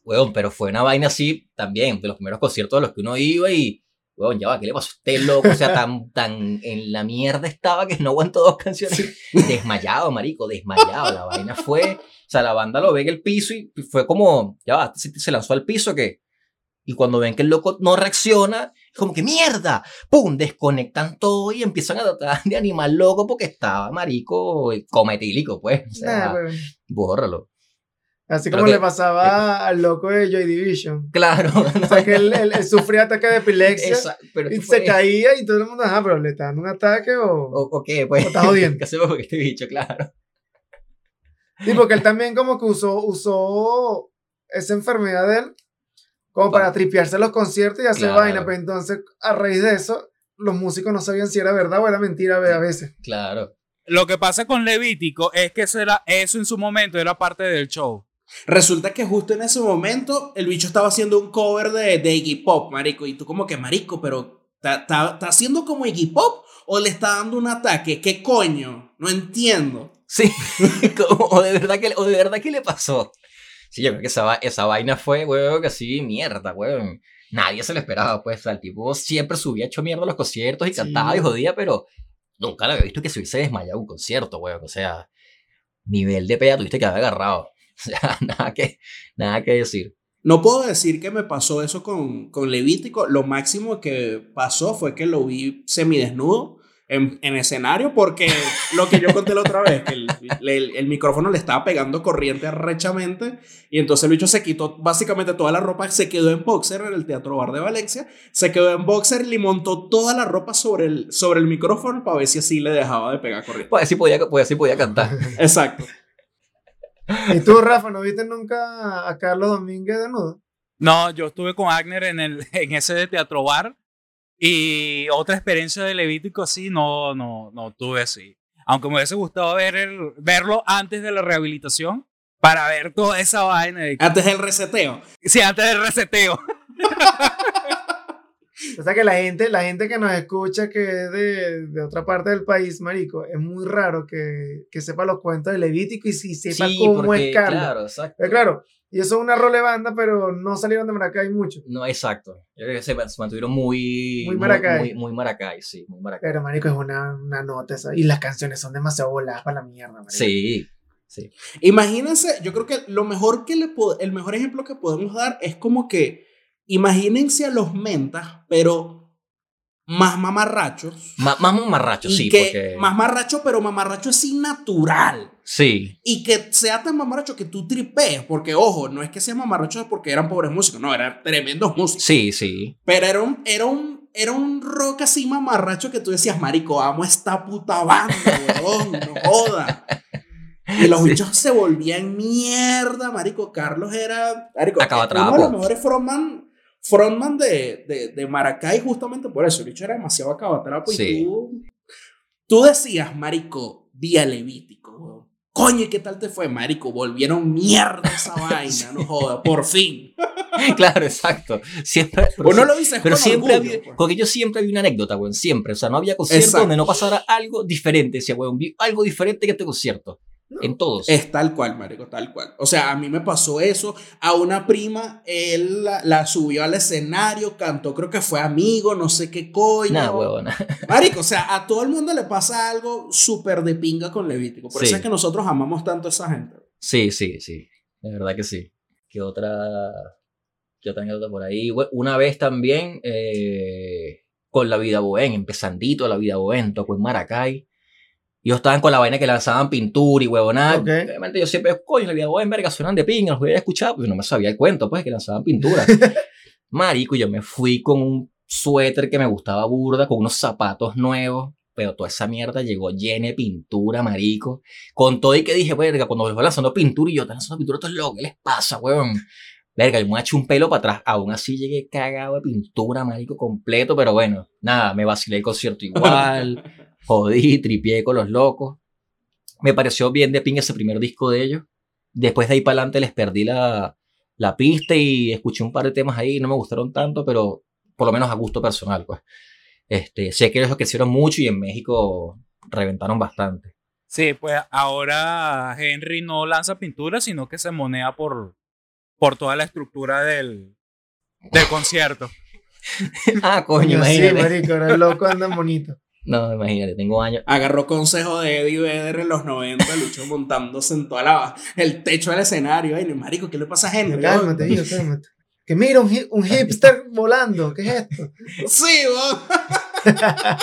Weón, pero fue una vaina así también, de los primeros conciertos a los que uno iba y, weón, ya va, ¿qué le pasó a usted, loco? O sea, tan, tan en la mierda estaba que no aguantó dos canciones. Desmayado, marico, desmayado. La vaina fue, o sea, la banda lo ve en el piso y fue como, ya va, se, lanzó al piso que... Y cuando ven que el loco no reacciona, es como que mierda, pum, desconectan todo y empiezan a tratar de animar loco porque estaba marico cometílico, pues. O sea, Nah, weón. bórralo. Así como que- le pasaba al loco de Joy Division. Claro. O sea, que él, él- él sufría ataque de epilepsia Esa- pero y se fue- caía y todo el mundo, ajá, pero le está dando un ataque o... O, o qué, pues. O estás jodiendo. ¿Qué hacemos con este bicho? Claro. Sí, porque él también como que usó, usó esa enfermedad de él como para tripearse los conciertos y hacer Claro. vaina. Pero entonces, a raíz de eso, los músicos no sabían si era verdad o era mentira a veces. Claro. Lo que pasa con Levítico es que eso, era, eso en su momento era parte del show. Resulta que justo en ese momento el bicho estaba haciendo un cover de, de Iggy Pop, marico. Y tú como que, marico, pero ¿está, haciendo como Iggy Pop o le está dando un ataque? ¿Qué coño? No entiendo. Sí, o, de verdad que, o de verdad que le pasó. Sí, yo creo que esa, esa vaina fue, weón, que así, mierda, weón. Nadie se lo esperaba, pues. O sea, el tipo siempre subía hecho mierda a los conciertos y Sí. cantaba y jodía, pero nunca lo había visto que se hubiese desmayado un concierto, weón. O sea, nivel de pea tuviste que haber agarrado. O sea, nada que, nada que decir. No puedo decir que me pasó eso con, con Levítico. Lo máximo que pasó fue que lo vi semidesnudo en, en escenario porque lo que yo conté la otra vez, que el, el- el micrófono le estaba pegando corriente arrechamente y entonces el bicho se quitó básicamente toda la ropa, se quedó en boxer en el Teatro Bar de Valencia, se quedó en boxer y le montó toda la ropa sobre el, sobre el micrófono para ver si así le dejaba de pegar corriente. Pues así podía, pues así podía cantar. Exacto. ¿Y tú, Rafa, no viste nunca a Carlos Domínguez desnudo? No, yo estuve con Agner en, el, en ese de teatro bar y otra experiencia de Levítico así no, no, no tuve así. Aunque me hubiese gustado ver el- verlo antes de la rehabilitación para ver toda esa vaina. De, Antes del reseteo. sí, antes del reseteo. O sea que la gente, la gente que nos escucha que es de, de otra parte del país, marico, es muy raro que, que sepa los cuentos de Levítico y si sepa Sí, cómo porque, es Carlos. claro, exacto. Eh, claro, y eso es una role banda, pero no salieron de Maracay mucho. No, exacto. Yo creo que se, se mantuvieron muy... Muy Maracay. Muy, muy Maracay, sí, muy Maracay. Pero, marico, es una, una nota esa. Y las canciones son demasiado voladas para la mierda, marico. Sí, sí. Imagínense, yo creo que lo mejor que le el mejor ejemplo que podemos dar es como que imagínense a los mentas, pero más mamarrachos. Ma- más mamarracho, y sí, que porque... más mamarracho, pero mamarracho así natural. Sí, Y que sea tan mamarracho que tú tripees, porque ojo, no es que sean mamarrachos porque eran pobres músicos, no, eran tremendos músicos. sí, sí. Pero era un, era un, era un rock así mamarracho que tú decías, marico, amo esta puta banda, weón, no joda. Y los Sí. bichos se volvían mierda, marico. Carlos era, marico, Acabatrapo. uno de los mejores frontman, frontman de, de, de Maracay justamente por eso. El bicho era demasiado acabatrapo Sí. y tú, tú decías, marico, vía Levítico, weón. Coño, ¿y qué tal te fue, marico? Volvieron mierda esa vaina, no joda, por fin. Claro, exacto. Siempre... Pero, Uno sí- lo dice pero con siempre orgullo, había... pues. Porque yo siempre había una anécdota, weón, siempre. O sea, no había concierto Exacto. donde no pasara algo diferente. Decía, weón, algo diferente que este concierto. En todos. Es tal cual, marico, tal cual. O sea, a mí me pasó eso. A una prima, él la, la subió al escenario, cantó, creo que fue amigo, no sé qué coño. Nada, weón. Marico, o sea, a todo el mundo le pasa algo súper de pinga con Levítico. Por eso es que nosotros amamos tanto a esa gente. Sí, sí, sí. De verdad que sí. ¿Qué otra, qué otra anécdota por ahí? Una vez también eh, con La Vida Bohem, empezandito La Vida Bohem, tocó en Maracay. Ellos estaban con la vaina que lanzaban pintura y huevonada. Ok. Obviamente yo siempre, coño, La Vida Bohem, verga, suenan de pinga, los voy a escuchar. Pues no me sabía el cuento, pues, que lanzaban pintura. Marico, yo me fui con un suéter que me gustaba burda, con unos zapatos nuevos. Pero toda esa mierda llegó llena de pintura, marico. Con todo y que dije, verga, cuando los voy lanzando pintura y yo, están lanzando pintura, esto es loco, ¿qué les pasa, weón? Verga, yo me eché un pelo para atrás. Aún así llegué cagado de pintura, marico, completo, pero bueno, nada, me vacilé el concierto igual. Jodí, tripié con los locos. Me pareció bien de ping ese primer disco de ellos. Después de ahí para adelante les perdí la, la pista y escuché un par de temas ahí, no me gustaron tanto, pero por lo menos a gusto personal, pues. Este, sé que ellos crecieron mucho y en México reventaron bastante. Sí, pues ahora Henry no lanza pintura, sino que se monea por, por toda la estructura del, del concierto. ah, coño, sí, marico, era loco, andan bonito. No, imagínate, tengo años. Agarró consejo de Eddie Vedder en los 90, luchó montándose en toda la, el techo del escenario. Ay, marico, ¿qué le pasa a Henry? Cálmate, hijo, cálmate. Que mira, un, un hipster volando, ¿qué es esto? Sí, weón.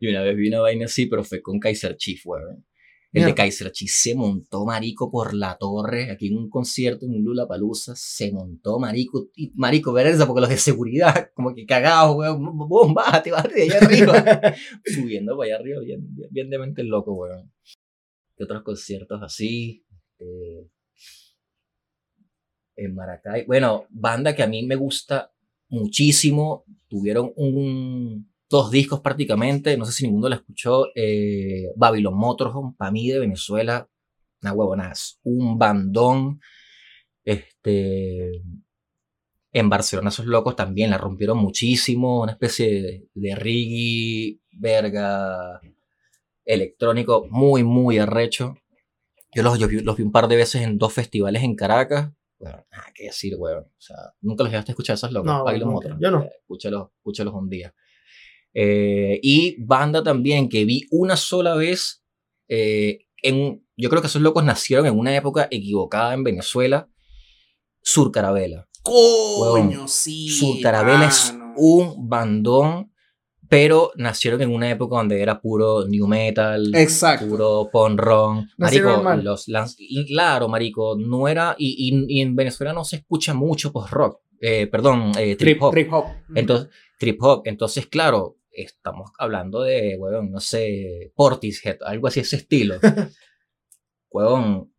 Y una vez vi una vaina así, pero fue con Kaiser Chief, weón. El de. Kaiser Chief se montó, marico, por la torre, aquí en un concierto en Lula Palusa, se montó, marico, y, marico, verga, porque los de seguridad, como que cagados, weón, bájate, bájate de allá arriba, subiendo para allá arriba, bien, bien, loco, weón. ¿Qué otros conciertos así? Este, en Maracay. Bueno, banda que a mí me gusta muchísimo. Tuvieron un, dos discos prácticamente. No sé si ninguno lo escuchó. Eh, Babylon Motorhome, para mí de Venezuela. Una huevonaz. Un bandón. Este. En Barcelona esos locos también la rompieron muchísimo. Una especie de, de reggae, verga, electrónico muy, muy arrecho. Yo los, yo vi- los vi un par de veces en dos festivales en Caracas. Bueno, nada que decir, weón. O sea, nunca los llegaste a escuchar esos locos. No. Motorhome. Yo no. Eh, escúchalos, escúchalos un día. Eh, y banda también que vi una sola vez. eh, en, yo creo que esos locos nacieron en una época equivocada en Venezuela. Sur Carabela. Coño, sí. Sur Carabela es un bandón, pero nacieron en una época donde era puro new metal, Exacto. puro. Nacieron Marico, los claro, marico, no era, y, y- y en Venezuela no se escucha mucho post rock, eh, perdón, eh, trip, Trip, hop. trip hop. Entonces, trip hop. Entonces, claro, estamos hablando de, weón, no sé, Portishead, algo así ese estilo. weón,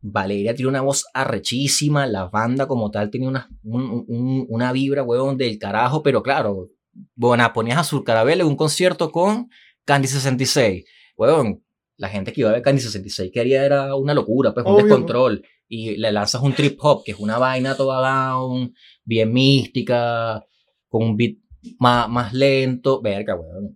Valeria tiene una voz arrechísima, la banda como tal tiene una, un- un- una vibra, weón, del carajo, pero claro, bueno, ponías a Sur Carabel en un concierto con Candy 66. Weón, la gente que iba a ver Candy 66 quería era una locura, pues un Obvio. descontrol. Y le lanzas un trip hop, que es una vaina toda down, bien mística, con un beat más, más lento. Verga, weón.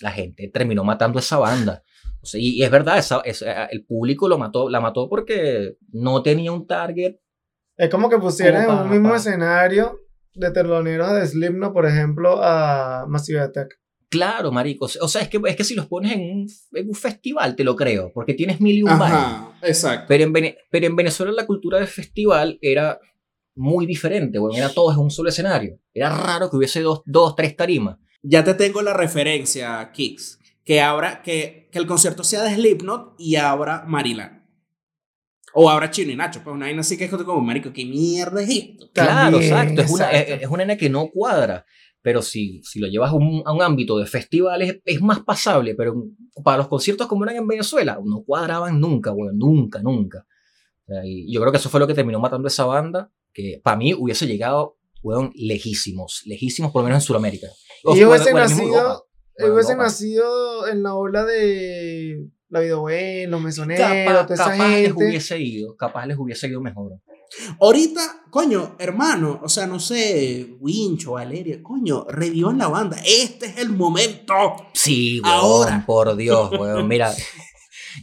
La gente terminó matando esa banda. O sea, y, y es verdad, esa, esa- el público lo mató, la mató porque no tenía un target. Es como que pusieran en un mismo pa- escenario de teloneros de Slipknot, por ejemplo, a Massive Attack. Claro, marico. O sea, es que, es que si los pones en un, en un festival, te lo creo, porque tienes mil y un. Ajá, exacto. Pero en, Vene- pero en Venezuela la cultura del festival era muy diferente, bueno, era todo en un solo escenario. Era raro que hubiese dos, dos tres tarimas. Ya te tengo la referencia, Kix. Que abra, que, que el concierto sea de Slipknot y abra Marilán. O abra Chino y Nacho. Pues una vaina así que es como, marico, ¿qué mierda es esto? Claro, También, exacto. Es una, exacto. es, es una nena que no cuadra. Pero si, si lo llevas a un, a un ámbito de festivales, es más pasable. Pero para los conciertos como eran en Venezuela, no cuadraban nunca, weón. Nunca, nunca. O sea, y yo creo que eso fue lo que terminó matando esa banda. Que para mí hubiese llegado, weón, lejísimos. Lejísimos, por lo menos en Sudamérica. O- Y hubiese o en la misma nacido- Bueno, hubiese nacido en la ola de la vida buena, los mesoneros, Capaz, toda esa capaz les hubiese ido, capaz les hubiese ido mejor. Ahorita, coño, hermano, o sea, no sé, Wincho, Valeria, coño, revivan la banda. Este es el momento. Sí, weón, Ahora. por Dios, weón. Mira,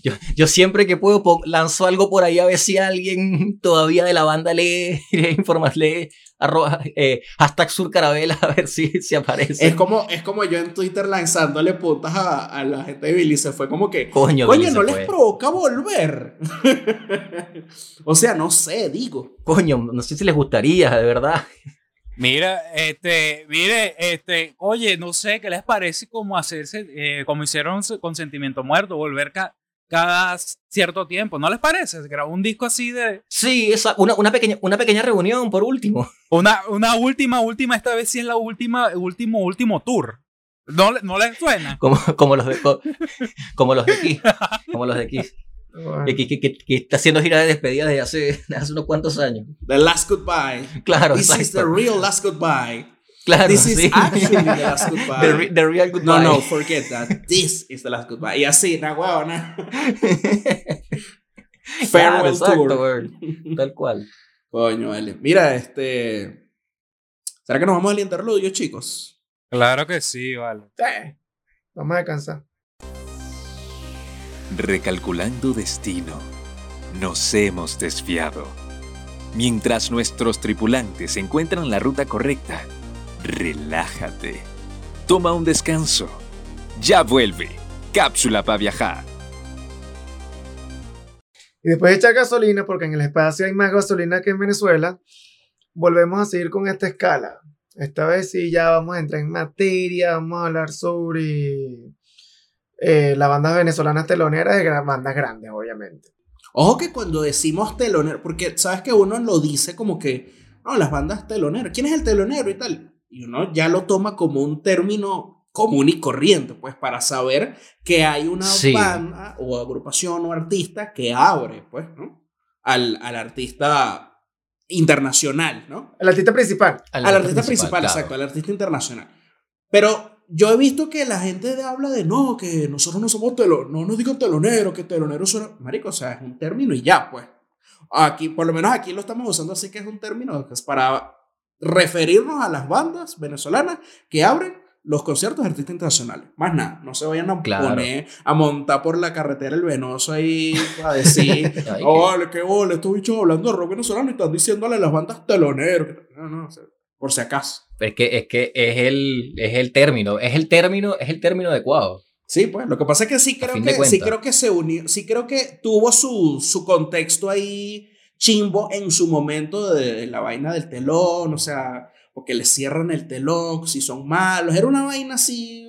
yo, yo siempre que puedo lanzo algo por ahí a ver si alguien todavía de la banda lee, lee informas, lee arroba, eh, hashtag surcarabela a ver si, si aparece. Es como, es como yo en Twitter lanzándole puntas a, a la gente de Billy. Se fue como que, Coño, coño, no les provoca volver. o sea, no sé, digo. Coño, no sé si les gustaría, de verdad. Mira, este, mire, este, oye, no sé qué les parece como hacerse, eh, como hicieron con Sentimiento Muerto, volver ca- cada cierto tiempo, ¿no les parece? Grabó un disco así de Sí, esa, una, una, pequeña, una pequeña reunión por último. una, una última, última, esta vez sí es la última, último, último tour. ¿No, no les suena? Como, como los de co- como los de Kiss. Como los de Kiss. Bueno, Que, que, que, que- está haciendo gira de despedida desde hace, hace unos cuantos años. The last goodbye. Claro, This is the exacto. real last goodbye. Claro, This is sí. actually the last goodbye. The, re- the real goodbye. No, no, forget that. This is the last goodbye. Y así, na huevona. Farewell exacto, tour. Tal cual. Coño, vale. Mira, este. ¿Será que nos vamos al interludio, chicos? Claro que sí, vale. sí. Vamos a descansar. Recalculando destino, nos hemos desviado. Mientras nuestros tripulantes encuentran la ruta correcta, relájate. Toma un descanso. Ya vuelve. Cápsula para viajar. Y después de echar gasolina, porque en el espacio hay más gasolina que en Venezuela, volvemos a seguir con esta escala. Esta vez sí ya vamos a entrar en materia, vamos a hablar sobre eh, las bandas venezolanas teloneras de gra- bandas grandes, obviamente. Ojo que cuando decimos telonero, porque sabes que uno lo dice como que, no, las bandas teloneras, ¿quién es el telonero y tal? Y uno ya lo toma como un término común y corriente, pues para saber que hay una Sí. banda o agrupación o artista que abre, pues, ¿no? Al, al artista internacional, ¿no? El artista principal. Al, artista principal, claro. exacto, al artista internacional. Pero yo he visto que la gente de- habla de no, que nosotros no somos teloneros, no nos digan teloneros, que teloneros son. Marico, o sea, es un término y ya, pues. Aquí, por lo menos aquí lo estamos usando así que es un término que es para referirnos a las bandas venezolanas que abren los conciertos de artistas internacionales. Más nada, no se vayan a Claro. poner a montar por la carretera el venoso ahí a decir, Ay, oh, vale, qué bola, estos bichos hablando de rock venezolano y están diciéndole a las bandas teloneros. No, no, por si acaso. Es que, es que es el, es el término, es el término, es el término adecuado. Sí, pues lo que pasa es que sí creo que, sí creo que se unió, sí creo que tuvo su, su contexto ahí chimbo en su momento de, la vaina del telón, o sea, porque le cierran el telón, si son malos, era una vaina así.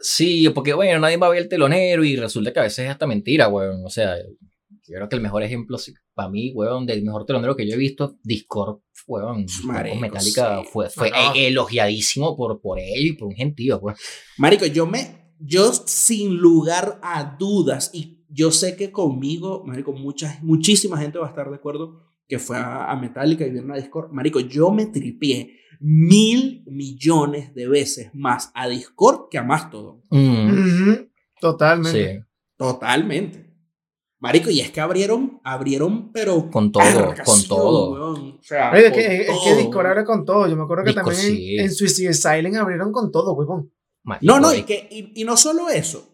Sí, porque bueno, nadie va a ver el telonero y resulta que a veces es hasta mentira, weón. O sea, yo creo que el mejor ejemplo para mí, weón, del mejor telonero que yo he visto, Discord, weón. Marico, Metallica sí. fue, fue No, no. e- elogiadísimo por, por él y por un gentío, pues. Marico, yo me, yo sin lugar a dudas, y yo sé que conmigo, Marico, mucha, muchísima gente va a estar de acuerdo que fue a, a Metallica y vieron a Discord. Marico, yo me tripié mil millones de veces más a Discord que a Mastodon. Mm, Ujú, Totalmente. sí, Totalmente. Marico, y es que abrieron, abrieron, pero. Con todo, con todo. weón. O sea, Oye, es que, es que. Discord abre con todo. Yo me acuerdo que Discord, también en- sí. en, Suicide Silent abrieron con todo, huevón. No, no, y, eh, que, y, y no solo eso.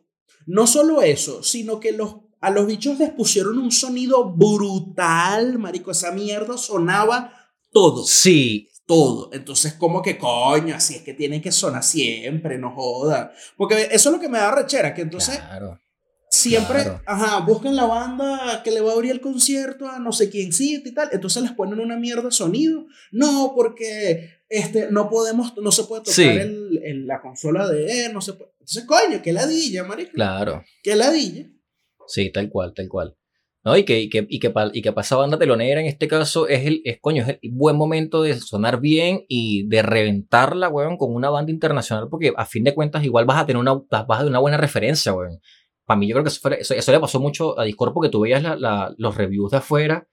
No solo eso, sino que los, a los bichos les pusieron un sonido brutal, marico. Esa mierda sonaba todo. Sí, Todo. Entonces, como que coño, así es que tienen que sonar siempre, no joda. Porque eso es lo que me da rechera, que entonces claro. Siempre, Claro. ajá, buscan la banda que le va a abrir el concierto a no sé quién sí y tal. Entonces les ponen una mierda de sonido. No, porque este, no podemos, no se puede tocar Sí. el, el- la consola de él, no se puede. Entonces, coño, que ladilla, marico. Claro. Que ladilla. Sí, tal cual, tal cual. ¿No? Y que, y que, y que, pa- y que para esa banda telonera en este caso es el, es, coño, es el buen momento de sonar bien y de reventarla, weón, con una banda internacional, porque a fin de cuentas igual vas a tener una, vas a tener una buena referencia, weón. Para mí yo creo que eso, fue- eso, eso le pasó mucho a Discord porque tú veías la- la- los reviews de afuera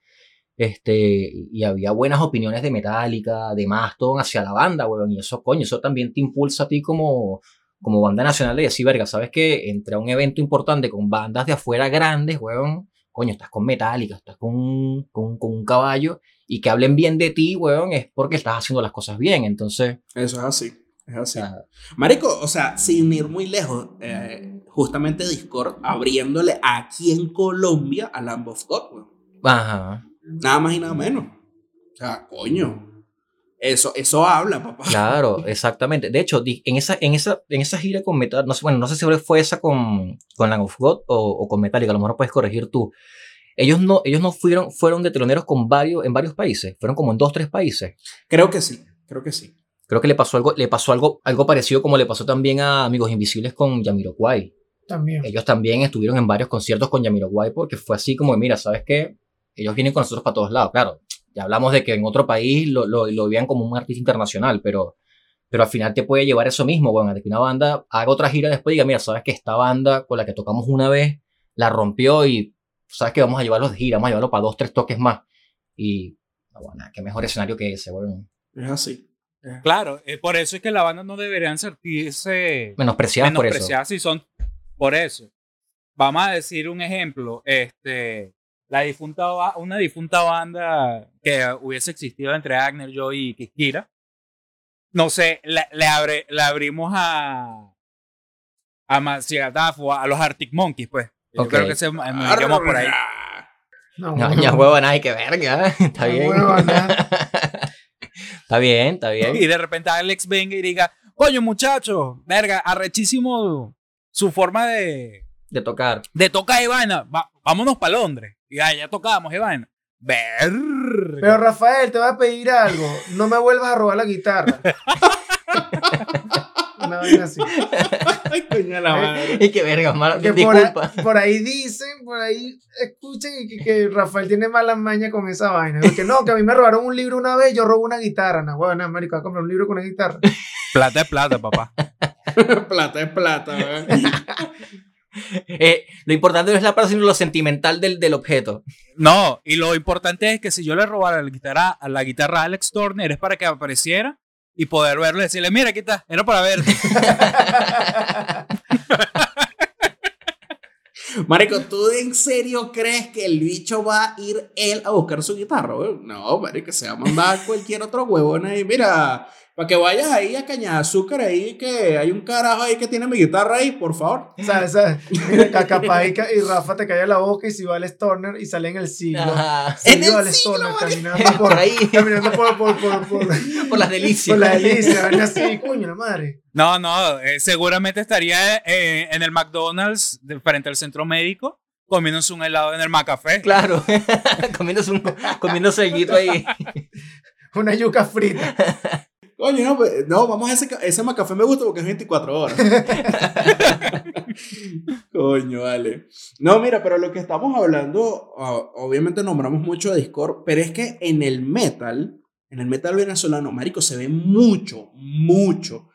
este, y había buenas opiniones de Metallica, de Mastodon hacia la banda, weón, y eso, coño, eso también te impulsa a ti como, como banda nacional de decir, verga, ¿sabes que Entre a un evento importante con bandas de afuera grandes, weón, coño, estás con Metallica, estás con, con, con un caballo, y que hablen bien de ti, weón, es porque estás haciendo las cosas bien, entonces, Eso es así. Es o así. sea, Marico, o sea, sin ir muy lejos, eh, justamente Discord abriéndole aquí en Colombia a Lamb of God, weón. ajá, Nada más y nada menos. O sea, coño. Eso, eso habla, papá. claro, exactamente. De hecho, en esa, en esa, en esa gira con Metallica, no sé, bueno, no sé si fue esa con, con Lamb of God o, o con Metallica, a lo mejor puedes corregir tú. Ellos no, ellos no fueron, fueron de teloneros con varios, en varios países, fueron como en dos, tres países. Creo que sí, creo que sí. Creo que le pasó algo, le pasó algo, algo parecido como le pasó también a Amigos Invisibles con Yamiroquai. También. Ellos también estuvieron en varios conciertos con Yamiroquai porque fue así como, mira, ¿sabes qué? Ellos vienen con nosotros para todos lados. Claro, ya hablamos de que en otro país lo, lo, lo vean como un artista internacional, pero, pero al final te puede llevar eso mismo, bueno, de que una banda haga otra gira después y diga, mira, ¿sabes que esta banda con la que tocamos una vez la rompió y sabes que vamos a llevarlos de gira, vamos a llevarlo para dos, tres toques más? Y, bueno, qué mejor escenario que ese, bueno, Es así. Claro, eh, por eso es que la banda no deberían sentirse menospreciadas por eso. menospreciadas si son por eso. Vamos a decir un ejemplo, este, la difunta, una difunta banda que hubiese existido entre Agner, yo y Kikira. No sé, le, le abre, le abrimos a a Maciagataf o a los Arctic Monkeys, pues. Yo Ok. creo que se me iríamos por ahí. No, No, ya huevo, nada, que verga. Está No, bien. está bien, está bien. Y de repente Alex venga y diga, coño muchacho, verga, arrechísimo su forma de, De tocar. de tocar y vaina. Va- vámonos para Londres. Y ya, ya tocábamos y vaina. Ver. Pero Rafael, te voy a pedir algo. No me vuelvas a robar la guitarra. Una vaina así. Ay, coño la madre. Y que verga, mala, Que por, ahí, disculpa. por ahí dicen, por ahí escuchen y que, que Rafael tiene mala maña con esa vaina. Que no, que a mí me robaron un libro una vez, yo robo una guitarra. No, bueno, marico, voy a comprar un libro con una guitarra. Plata es plata, papá. plata es plata. Eh, lo importante no es la plata, sino lo sentimental del, del objeto. No, y lo importante es que si yo le robara la guitarra, a la guitarra a Alex Turner es para que apareciera y poder verlo y decirle, mira, aquí está, era para verte. Marico, ¿tú en serio crees que el bicho va a ir él a buscar su guitarra? No, marico, se va a mandar cualquier otro huevón ahí. Mira, para que vayas ahí a Cañada Azúcar ahí, que hay un carajo ahí que tiene mi guitarra ahí, por favor. ¿Sabes? Mira, ca- capaz y, Rafa te calla la boca y si va al Stoner y sale en el siglo. Ajá. En el al siglo, Stoner, caminando por, Por ahí. Caminando por, por, por, por, Por las delicias. por la delicia. ven así, coño, la madre. No, no, eh, seguramente estaría eh, en el McDonald's de- frente al centro médico comiéndose un helado en el McCafé. Claro, comiéndose, un, comiéndose ahí. Una yuca frita. Coño, no, pues, no, vamos a ese, ese macafé me gusta porque es 24 horas. Coño, vale. No, mira, pero lo que estamos hablando, ah, obviamente nombramos mucho a Discord, pero es que en el metal, en el metal venezolano, marico, se ve mucho, mucho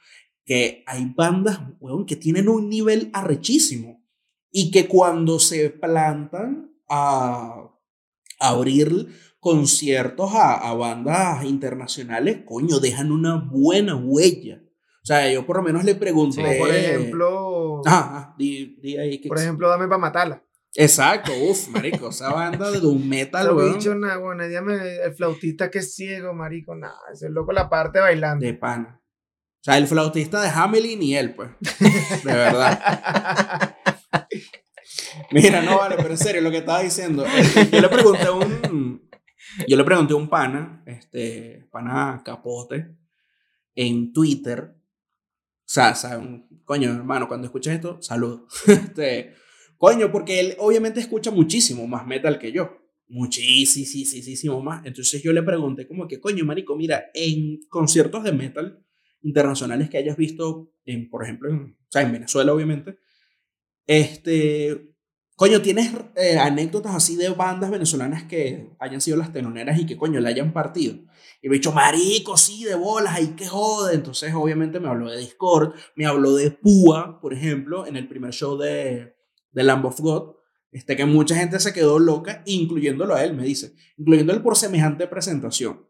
que hay bandas, weón, que tienen un nivel arrechísimo y que cuando se plantan a abrir conciertos a, a bandas internacionales, coño, dejan una buena huella. O sea, yo por lo menos le pregunté. Como por ejemplo. Ah, di, di ahí que- Por ejemplo, dame para matarla. Exacto, uff, marico, esa banda de doom metal, Lo weón, bicho, nah, bueno, dígame, el flautista que es ciego, marico, nada, ese loco la parte bailando. de pana. O sea, el flautista de Hamelin y él, pues. De verdad. Mira, no vale, pero en serio, lo que estaba diciendo. eh, Yo le pregunté a un. Yo le pregunté a un pana, este, pana capote, en Twitter. O sea, un- coño, hermano, cuando escuchas esto, salud. Este, coño, porque él obviamente escucha muchísimo más metal que yo. Muchísimo más. Entonces yo le pregunté como que, coño, marico, mira, en conciertos de metal internacionales que hayas visto, en, por ejemplo, en, o sea, en Venezuela, obviamente, este, coño, ¿tienes eh, anécdotas así de bandas venezolanas que hayan sido las teloneras y que, coño, le hayan partido? Y me dicho, marico, sí, de bolas, ahí que jode. Entonces, obviamente, me habló de Discord, me habló de Púa, por ejemplo, en el primer show de, de Lamb of God, este, que mucha gente se quedó loca, incluyéndolo a él, me dice, incluyéndolo por semejante presentación.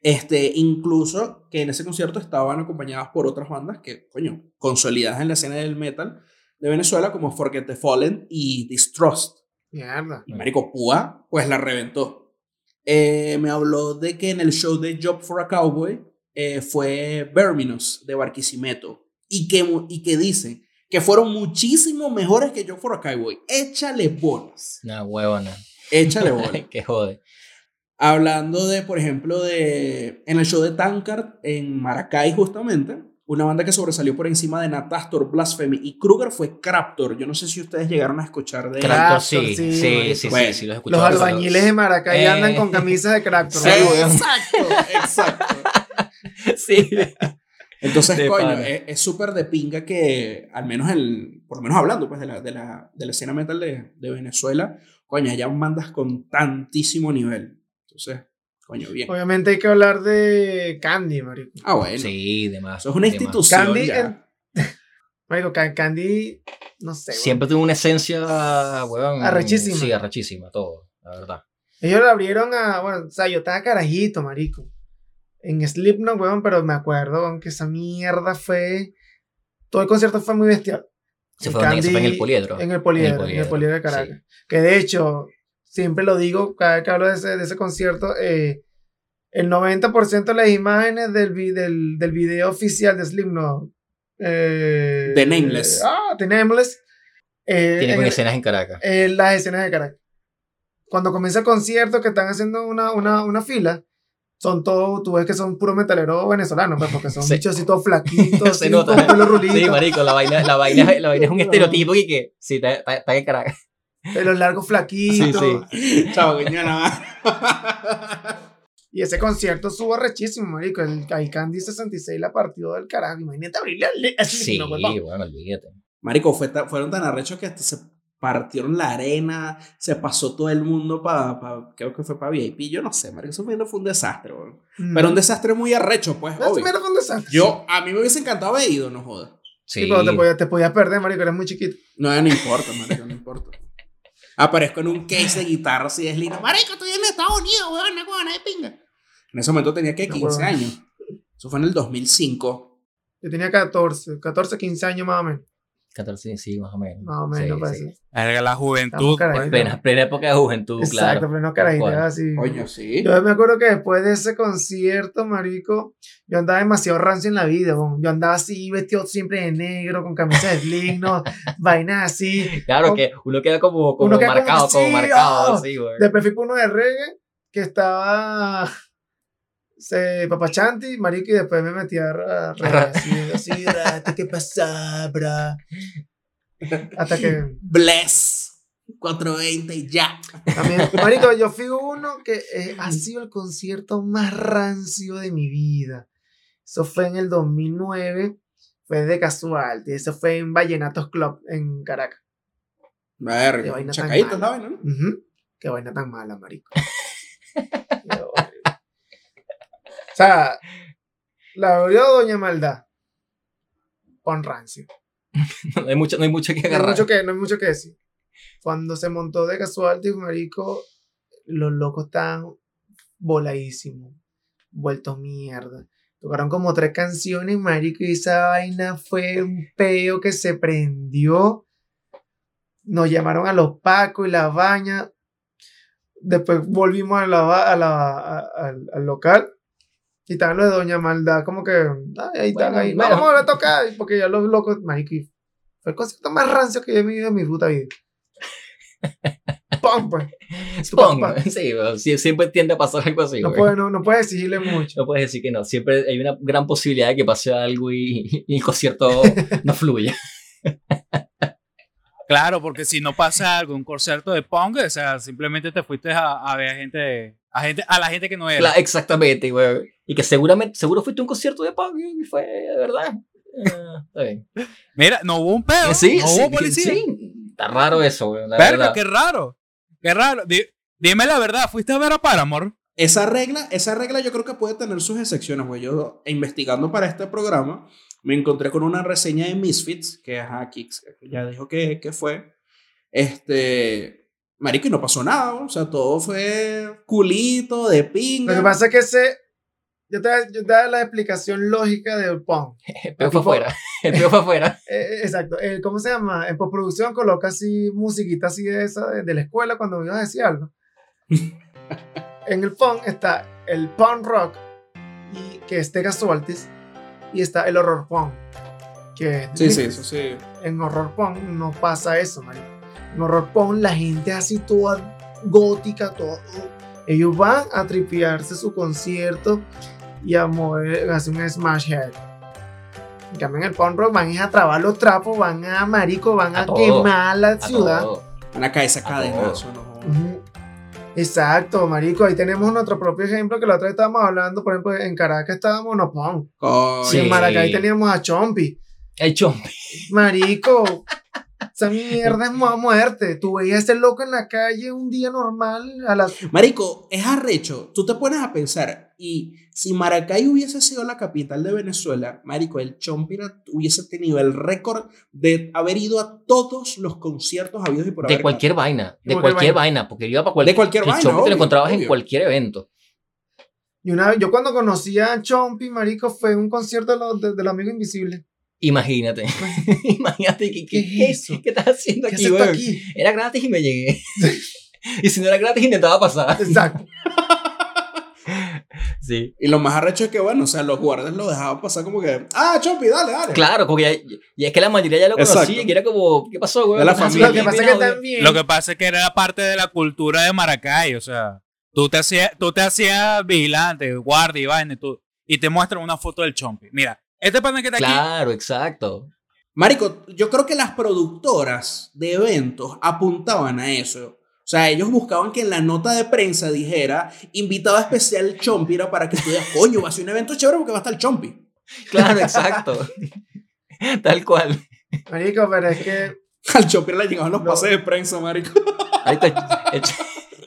Este, incluso que en ese concierto estaban acompañadas por otras bandas que, coño, consolidadas en la escena del metal de Venezuela, como Forget the Fallen y Distrust. Mierda. Y Marico Púa, pues la reventó. Eh, me habló de que en el show de Job for a Cowboy eh, fue Verminus de Barquisimeto y que, y que dice que fueron muchísimo mejores que Job for a Cowboy. Échale bolas. Una huevona. Échale bolas. que jode. Hablando de, por ejemplo, de en el show de Tankard en Maracay, justamente, una banda que sobresalió por encima de Natastor, Blasphemy y Kruger fue Craptor. Yo no sé si ustedes llegaron a escuchar de Cractor, sí, sí, sí, sí, marico. sí, Bueno, sí, los he Los albañiles de Maracay Eh. andan con camisas de weón. Exacto, exacto. Sí. Entonces, De coño, es súper de pinga que, al menos, el, por lo menos hablando pues, de, la, de, la, de la escena metal de, de Venezuela, coño, haya bandas con tantísimo nivel. Entonces, coño, bien. Obviamente hay que hablar de Candy, marico. Ah, bueno. Sí, demás. Eso es una institución Candy, ya. en- marico, Can- Candy, no sé. weón. Siempre tuvo una esencia, huevón. Arrechísima. Sí, arrechísima, todo, la verdad. Ellos lo abrieron a, bueno, o sea, yo estaba carajito, marico. En Slipknot, weón, pero me acuerdo, weón, que esa mierda fue... Todo el concierto fue muy bestial. Se fue, donde- se fue en el poliedro. En el poliedro, en el poliedro, poliedro, de Caracas. Que de hecho, siempre lo digo, cada vez que hablo de ese, de ese concierto, eh, el 90% de las imágenes del, vi- del, del video oficial de Slipknot. Eh, The Nameless. ah, The Nameless. eh, Tiene en escenas en Caracas. eh, las escenas de Caracas. Cuando comienza el concierto, que están haciendo una, una, una fila, son todos, tú ves que son puros metaleros venezolanos, pues, porque son Sí. bichos así todos flaquitos, Se así, nota. con pelo rulito, Sí, marico, la vaina, la vaina, la vaina es un estereotipo y que sí, está, está en Caracas. Pelos largos flaquitos. Sí, Chao, coño, nada Y ese concierto estuvo rechísimo, marico. El el Candy 66 la partió del carajo. Imagínate abrirle al Sí, Slipknot, huevón. bueno, olvídate. Marico, fue ta- fueron tan arrechos que hasta se partieron la arena, se pasó todo el mundo para, pa, creo que fue para VIP, yo no sé, marico, eso fue fue un desastre, weón. Mm. Pero un desastre muy arrecho, pues, Ese obvio. fue un desastre. Yo, a mí me hubiese encantado haber ido, no jodas. Sí. pero te podías, te podías perder, marico, eres muy chiquito. No, no importa, marico, no importa. Aparezco en un case de guitarra así es lindo. Marico, estoy en Estados Unidos, weón, no weón, de pinga. En ese momento tenía que No, 15 weón. años. Eso fue en el 2005. Yo tenía 14, 14, 15 años más o menos. 14, sí, más o menos. Más o menos, Sí, parece. sí. Verga, La juventud. Pues. Plena, plena época de juventud, Exacto, claro. pero no carajitos, Tal cual. así. Coño, sí. Yo me acuerdo que después de ese concierto, marico, yo andaba demasiado rancio en la vida. Yo andaba así, vestido siempre de negro, con camisa de sling, ¿no? vainas así. Claro Con- que uno queda como, como Uno queda como marcado, como, sí, marcado, oh. así, güey. Después fui con uno de reggae, que estaba se, Papachanti, marico, y después me metí a reggae, así, así, rata, ¿qué pasa, bra? Hasta que Bless. 420 y ya. también, marico, yo fui uno que eh, ha sido el concierto más rancio de mi vida. Eso fue en el 2009, fue de casual, eso fue en Vallenatos Club en Caracas. Qué Verga. vaina tan Chacadito, mala. ¿sabes? ¿no? Ujú. Qué vaina tan mala, marico. Qué. o sea, la abrió Doña Maldad. Con rancio. No hay mucho, no hay mucho que No hay agarrar. mucho que, no hay mucho que decir. Cuando se montó de casual, marico, los locos estaban voladísimos, vueltos mierda. Tocaron como tres canciones, marico, y esa vaina fue un peo que se prendió. Nos llamaron a los pacos y la baña. Después volvimos a la, ba- a la- a- al, al local. Y estaban los de Doña Maldad, como que, ay, ahí están, Bueno, ahí. bueno. Vamos a tocar, porque ya los locos, marico, y fue el concierto más rancio que yo he vivido en mi puta vida. ¡Pum! Pues. Papá. sí, siempre tiende a pasar algo así, No güey. puedes no, no puedes exigirle mucho. No puedes decir que no. Siempre hay una gran posibilidad de que pase algo y, y el concierto no fluya. Claro, porque si no pasa algo, un concierto de punk, o sea, simplemente te fuiste a, a ver a gente, a gente, a la gente que no era. Claro, exactamente, güey. Y que seguramente, seguro fuiste a un concierto de punk y fue de verdad. Ah, está bien. Mira, no hubo un pedo, Sí, no sí, hubo policía. sí. Está raro eso, güey. La Verga, verdad. qué raro, qué raro. Di- dime la verdad, ¿fuiste a ver a Paramore? Esa regla, esa regla yo creo que puede tener sus excepciones, güey. Yo, investigando para este programa, me encontré con una reseña de Misfits, que ajá, Kix ya dijo que, que fue. Este. Marico, y no pasó nada, o sea, todo fue culito, de pinga. Lo que pasa es que ese. Yo te, yo te voy a dar la explicación lógica del punk. El peo fue afuera. El peo fue afuera. Eh, exacto. Eh, ¿Cómo se llama? En postproducción coloca así musiquita así de esa de, de la escuela cuando ibas a decir algo. en el punk está el punk rock, y, que es de Casualties, y está el horror punk. Que es Sí, sí, eso sí. En horror punk no pasa eso, marico. En horror punk la gente así toda gótica, todo. Ellos van a tripearse su concierto y a mover, a hacer un smash head. En cambio en el punk rock van a trabar los trapos, van a marico, van a, A todo, quemar la A ciudad. todo. Una cabeza A. Ujú. Exacto, marico. Ahí tenemos nuestro propio ejemplo que la otra vez estábamos hablando, por ejemplo, en Caracas estaba Monopón. Coño. Y en Sí. Maracay teníamos a Chompi. El chompe. Marico, esa mierda es mu- muerte. Tú veías a ese loco en la calle un día normal a las. Marico, es arrecho. Tú te pones a pensar, y si Maracay hubiese sido la capital de Venezuela, Marico, el Chompira hubiese tenido el récord de haber ido a todos los conciertos habidos y por De haber. cualquier vaina. De Cualquier cualquier vaina. Porque yo iba para De cualquier. cualquier el vaina. chompe te obvio, lo encontrabas en obvio. cualquier evento. Y una vez, yo cuando conocí a Chompi, Marico, fue un concierto de los de, de los Amigos Invisibles. Imagínate. Imagínate que, ¿Qué que- es eso? ¿Qué estás haciendo ¿Qué aquí? Era gratis y me llegué. y si no era gratis, intentaba pasar. Exacto. Sí. Y lo más arrecho es que, bueno, o sea, los guardias lo dejaban pasar como que, ah, Chompi, dale, dale. Claro, porque ya, ya es que la mayoría ya lo Exacto. conocía y era como, ¿qué pasó, güey? De la ¿Qué pasó? familia. Lo que pasa es que también. Lo que pasa es que era parte de la cultura de Maracay, o sea, tú te hacías, tú te hacías vigilante, guardia y vaina y tú, y te muestran una foto del chompi. Mira, este pana que está aquí, Claro, exacto. Marico, yo creo que las productoras de eventos apuntaban a eso. O sea, ellos buscaban que en la nota de prensa dijera invitado especial Chompira para que tú digas, coño, va a ser un evento chévere porque va a estar el Chompi. Claro, exacto. Tal cual. Marico, pero es que. Al Chompira le llegaban los No. pases de prensa, marico. Marico, el, el,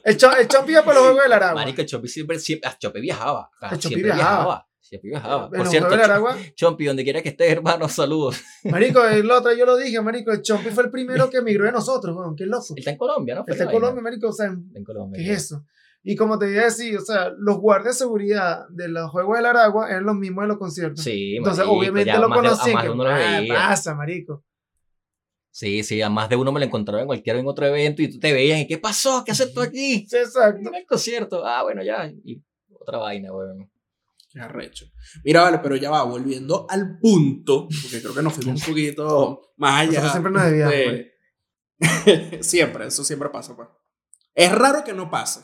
El, Cho- el Chompi iba para los Juegos del Aragua. marico, el Chopi siempre, siempre, ah, Chopi viajaba. El siempre viajaba. Sí, viajaba. En Por cierto, Aragua, Chompi, donde quiera que estés, hermano, saludos. marico, el otro yo lo dije, marico, el Chompi fue el primero que emigró de nosotros, weón, qué loco. Él está en Colombia, ¿no? Está en. Colombia, marico, o sea, Está en Colombia. ¿qué es eso? Y como te iba a decir, o sea, los guardias de seguridad de los Juegos del Aragua eran los mismos de los conciertos. Sí, Entonces, marico, obviamente ya lo más de- que, uno "Ah, pasa, marico. Sí, sí, a más de uno me lo encontraba en cualquier en otro evento y tú te veías y ¿qué pasó? ¿Qué haces tú aquí? Sí, exacto. En el concierto. Ah, bueno, ya. Y otra vaina, weón. Qué arrecho. Mira, vale, pero ya va, volviendo al punto, porque creo que nos fuimos un poquito más allá. Nosotros siempre nos desviamos, de- siempre, eso siempre pasa, pues. Es raro que no pase.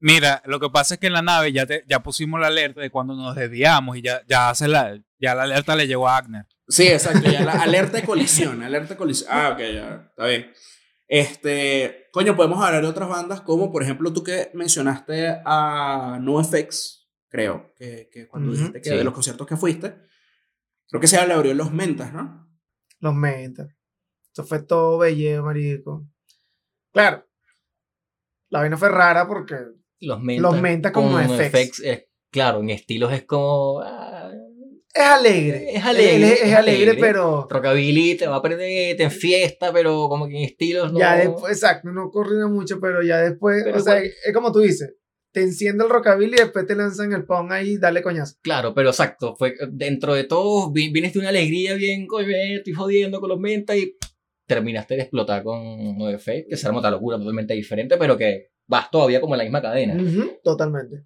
Mira, lo que pasa es que en la nave ya, te- ya pusimos la alerta de cuando nos desviamos y ya, ya, hace la, ya la alerta le llegó a Agner. Sí, exacto, ya la alerta de colisión, alerta de colisión. Ah, ok, ya, está bien. Este, coño, podemos hablar de otras bandas como, por ejemplo, tú que mencionaste a NoFX, creo, que, que cuando Ujú, dijiste que sí. de los conciertos que fuiste, creo que se le abrió los mentas, ¿no? Los mentas. Eso fue todo bello, marico. Claro. La vaina fue rara porque Los mentas. Los mentas NoFX. NoFX, eh, claro, en estilos es como. ah, es alegre. Es alegre, Es, es es alegre, alegre. pero rockabilly, te va a perder, te enfiesta, pero como que en estilos no. ya después, exacto, no corrió mucho, pero ya después, Pero o sea, igual- es como tú dices, te enciende el rockabilly y después te lanzan el pon ahí y dale coñazo. Claro, pero exacto. Fue, dentro de todo, vi- vienes de una alegría bien, coño, eh, estoy jodiendo con los mentas y terminaste de explotar con NoFX, que se arma otra locura totalmente diferente, pero que vas todavía como en la misma cadena. Totalmente.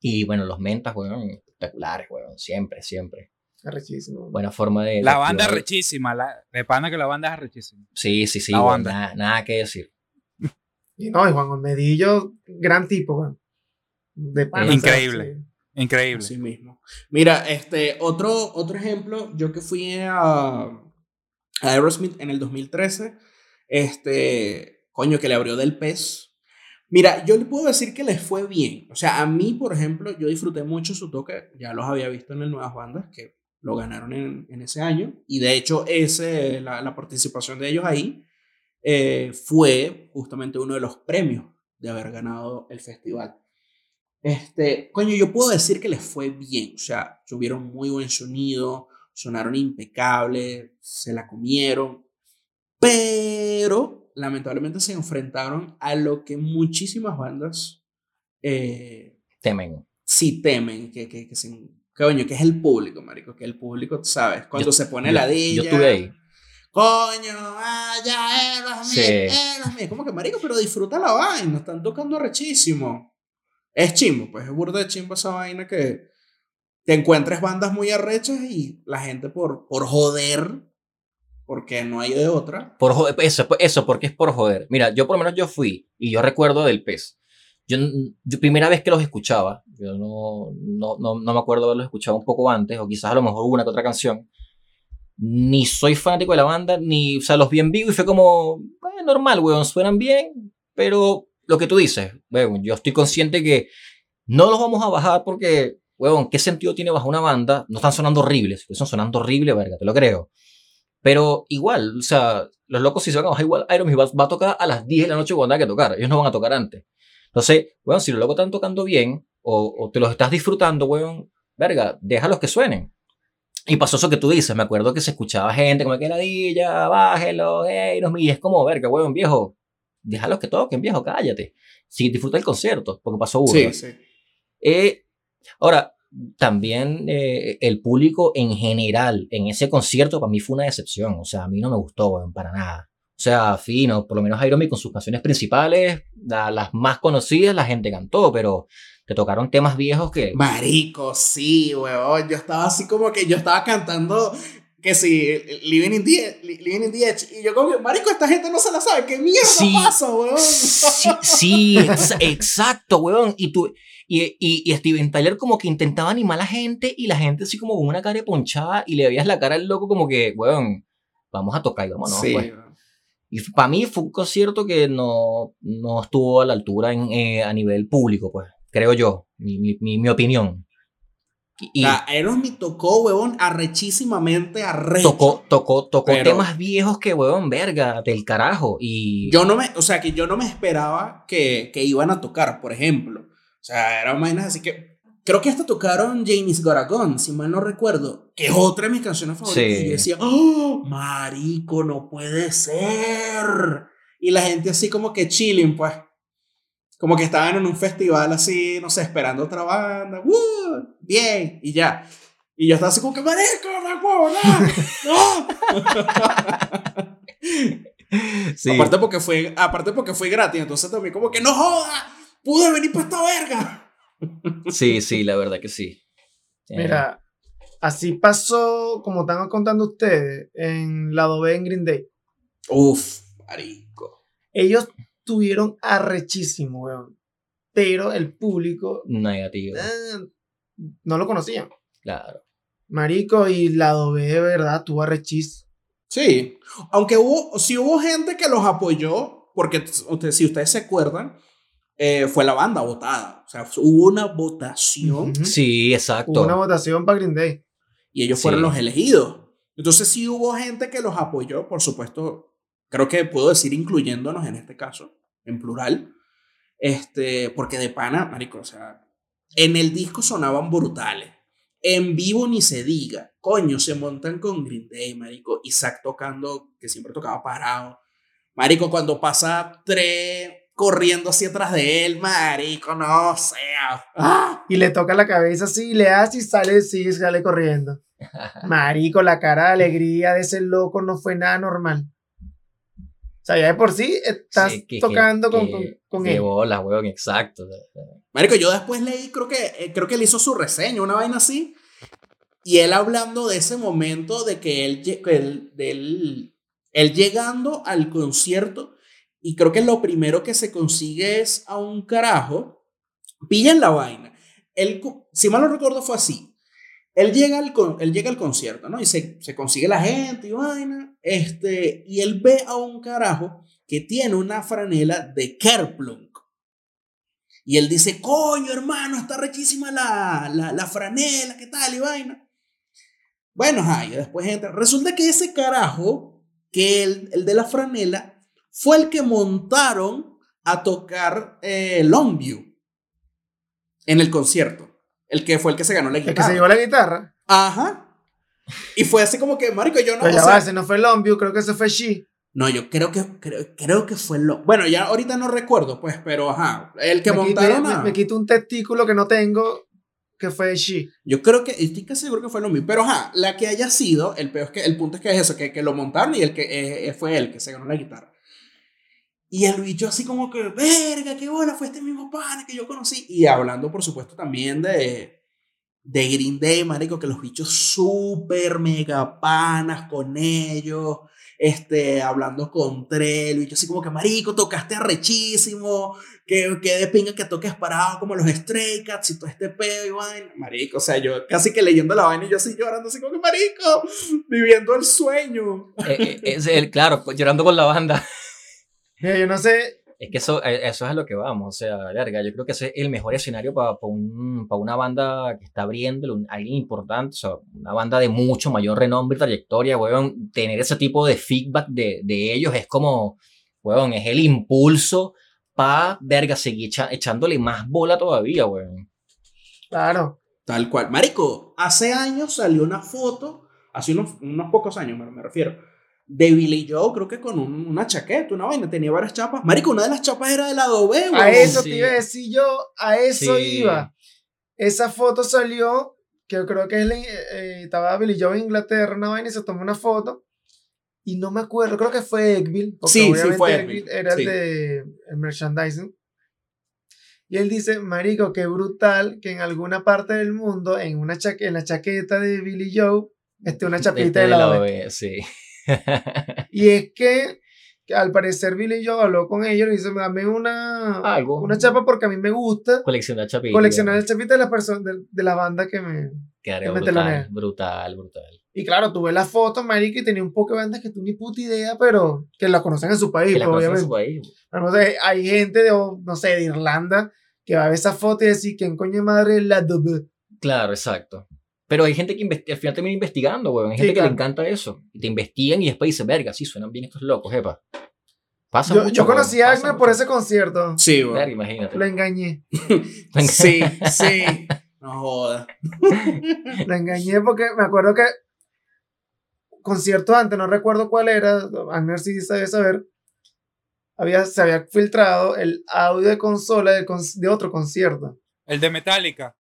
Y bueno, los mentas, weón, espectaculares, weón, siempre, siempre. Arrechísimo. Buena forma de. La banda es rechísima, la, de pana que la banda es rechísima. Sí, sí, sí, La weón, banda. nada, nada que decir. Y no, y Juan Olmedillo, gran tipo. De Increíble. sí. Increíble. Así mismo. Mira, este, otro, otro ejemplo, yo que fui a, a Aerosmith en el 2013, este, coño, que le abrió del pez. Mira, yo le puedo decir que les fue bien. O sea, a mí, por ejemplo, yo disfruté mucho su toque. Ya los había visto en el Nuevas Bandas, que lo ganaron en, en ese año. Y de hecho, ese, la, la participación de ellos ahí eh, fue justamente uno de los premios de haber ganado el festival. Este, coño, yo puedo decir que les fue bien. O sea, tuvieron muy buen sonido, sonaron impecable, se la comieron. Pero lamentablemente se enfrentaron a lo que muchísimas bandas eh, Temen. sí temen, que, que, que, se- coño, que es el público, marico, que el público, ¿sabes? Cuando Yo- se pone yo- la de Yo estuve ahí. Coño, ah, ya, Aerosmith, Sí. Aerosmith. Es como que, marico, pero disfruta la vaina, están tocando rechísimo. Es chimbo, pues es burda de chimbo esa vaina que te encuentres bandas muy arrechas y la gente por, por joder, porque no hay de otra. Por joder, eso, eso, porque es por joder. Mira, yo por lo menos yo fui y yo recuerdo del pez. Yo, yo primera vez que los escuchaba, yo no, no, no, no me acuerdo haberlos escuchado un poco antes, o quizás a lo mejor una que otra canción. Ni soy fanático de la banda, ni, o sea, los vi en vivo y fue como, "Eh, normal, weón, suenan bien, pero lo que tú dices, weón, yo estoy consciente que no los vamos a bajar porque, weón, ¿qué sentido tiene bajar una banda? No están sonando horribles, están sonando horrible, verga, te lo creo. Pero igual, o sea, los locos si se van a bajar igual, Aerosmith va, va a tocar a las 10 de la noche cuando haya que tocar. Ellos no van a tocar antes. Entonces, bueno, si los locos están tocando bien o, o te los estás disfrutando, weón, verga, déjalos que suenen. Y pasó eso que tú dices, me acuerdo que se escuchaba gente como que ladilla, bájelo, Aerosmith, y es como, verga, weón, viejo, déjalos que toquen, viejo, cállate. Sí, disfruta el concierto, porque pasó uno. Sí, sí. Eh, ahora, también eh, el público en general en ese concierto para mí fue una decepción. O sea, a mí no me gustó, weón, para nada. O sea, fino, por lo menos Aerosmith con sus canciones principales, la- las más conocidas, la gente cantó, pero tocaron temas viejos que... Marico, sí, weón. Yo estaba así como que yo estaba cantando que sí, Living in the, Edge- Living in the Edge. Y yo como que, marico, esta gente no se la sabe. ¿Qué mierda Sí. pasa, weón? Sí, sí, ex- exacto, weón. Y, tú, y, y, y Steven Tyler como que intentaba animar a la gente y la gente así como con una cara ponchada y le veías la cara al loco como que, weón, vamos a tocar y vámonos, sí, pues. Y para mí fue un concierto que no, no estuvo a la altura en, eh, a nivel público, pues, creo yo, mi, mi, mi, mi opinión. Y, sea, Aerosmith tocó, weón, arrechísimamente arrecho. tocó, tocó, tocó Pero- temas viejos que, weón, verga, del carajo. Y Yo no me, o sea, que yo no me esperaba que, que iban a tocar, por ejemplo. O sea, eran vainas así que, Creo que hasta tocaron James Garagon, si mal no recuerdo, que es otra de mis canciones favoritas. Sí. Y yo decía, ¡Oh, marico, no puede ser! Y la gente así como que chilling, pues. Como que estaban en un festival así, no sé, esperando otra banda. ¡Woo! Bien, y ya. Y yo estaba así como que, marico, no puedo, no. Sí. Aparte porque fue, aparte porque fue gratis, entonces también como que no joda, pude venir para esta verga. Sí, sí, la verdad que sí. Eh, Mira, así pasó, como están contando ustedes, en Lado B en Green Day. Uf, marico. Ellos tuvieron arrechísimo, weón. Pero el público Negativo, eh, no lo conocían. claro. Marico y Lado B, de verdad, tuvo arrechísimo. Sí, aunque hubo, sí hubo gente que los apoyó, porque ustedes, si ustedes se acuerdan, eh, fue la banda votada. O sea, hubo una votación. Sí, exacto. Hubo una votación para Green Day. y ellos Sí. fueron los elegidos. Entonces sí hubo gente que los apoyó, por supuesto, creo que puedo decir incluyéndonos en este caso, en plural, este, porque de pana, marico, o sea, en el disco sonaban brutales. En vivo ni se diga. Coño, se montan con Green Day, marico. Isaac tocando, que siempre tocaba parado. Marico, cuando pasa tres corriendo hacia atrás de él, marico, no sea. ¡Ah! Y le toca la cabeza así, le hace y sale, sigue, sale corriendo. Marico, la cara de alegría de ese loco no fue nada normal. O sea, ya de por sí estás Sí, que- que- tocando con, que- con, con él. bolas, weón, exacto. Marico, yo después leí, creo que, eh, creo que él hizo su reseña, una vaina así. Y él hablando de ese momento de que él, él, él, él llegando al concierto, y creo que lo primero que se consigue es a un carajo, pillan la vaina. Él, si mal no recuerdo, fue así. Él llega al, con- él llega al concierto, ¿no? Y se, se consigue la gente y vaina. Este, y él ve a un carajo que tiene una franela de Kerplunk. Y él dice, coño, hermano, está rechísima la, la, la franela, ¿qué tal? Y vaina. Bueno, ajá, y después entra. Resulta que ese carajo, que el, el de la franela, fue el que montaron a tocar eh, Longview en el concierto. El que fue el que se ganó la El que guitarra. se llevó la guitarra. Ajá. Y fue así como que, marico, yo no... Pero o ya sea, va, ese no fue Longview, creo que ese fue She. no, yo creo que, creo, creo que fue lo... Bueno, ya ahorita no recuerdo, pues, pero ajá. El que me, montaron a... me quito un testículo que no tengo, que fue She. Yo creo que, estoy casi seguro que fue lo mismo. Pero ajá, la que haya sido, el peor es que, el punto es que es eso, que, que lo montaron y el que eh, eh, fue él que se ganó la guitarra. Y el bicho así como que, verga, qué bola, fue este mismo pana que yo conocí. Y hablando, por supuesto, también de, de Green Day, marico, que los bichos súper mega panas con ellos. Este, hablando con Trello, y yo así como que, marico, tocaste arrechísimo, que, que de pinga que toques parado como los Stray Cats y todo este pedo y vaina. Marico, o sea, yo casi que leyendo la vaina y yo así llorando, así como que, marico, viviendo el sueño. Eh, eh, es el, claro, llorando con la banda. Mira, yo no sé, Es que eso, eh, eso es a lo que vamos, o sea, verga, yo creo que ese es el mejor escenario para un, pa una banda que está abriendo, un- alguien importante, o sea, una banda de mucho mayor renombre y trayectoria, weón, tener ese tipo de feedback de, de ellos es como, weón, es el impulso para, verga, seguir echa- echándole más bola todavía, weón. claro. Tal cual. Marico, hace años salió una foto, hace unos, unos pocos años me, me refiero, de Billy Joe, creo que con un- una chaqueta, una vaina, tenía varias chapas. Marico, una de las chapas era de la Adobe, A weón. eso sí. te iba a decir yo, a eso Sí. iba. Esa foto salió, que yo creo que es la- eh, estaba Billy Joe en Inglaterra, una vaina, y se tomó una foto. Y no me acuerdo, creo que fue Egville. porque Sí, obviamente fue Egville Era el de el merchandising. Y él dice, marico, qué brutal que en alguna parte del mundo, en, una chaque- en la chaqueta de Billy Joe, esté una chapita Este de la OE. eh, sí. Y es que, que al parecer Billy Joe habló con ellos y dice, dame una, Algo. una chapa porque a mí me gusta Coleccionar chapitas. coleccionar el chapita de las personas de, de la banda que me que me brutal, telonea. brutal, brutal. y claro tuve la foto marico y tenía un poco de bandas que tú ni puta idea pero que las conocen en su país Que pues, conocen en obviamente su país. Pero, no sé, hay gente de no sé de Irlanda que va a ver esa foto y decir quién coño madre es la dub Claro, exacto. Pero hay gente que al final termina investigando, weón. Hay Sí, gente que claro. le encanta eso. Y te investigan y después dicen, verga, sí, suenan bien estos locos, epa. Pasa yo, mucho, yo weón, conocí a mucho. por ese concierto Sí, weón. Verga, imagínate. lo engañé Sí, sí. No jodas. La engañé porque me acuerdo que concierto antes, no recuerdo cuál era, Agner sí sabe saber, había, se había filtrado el audio de consola de, con- de otro concierto. El de Metallica.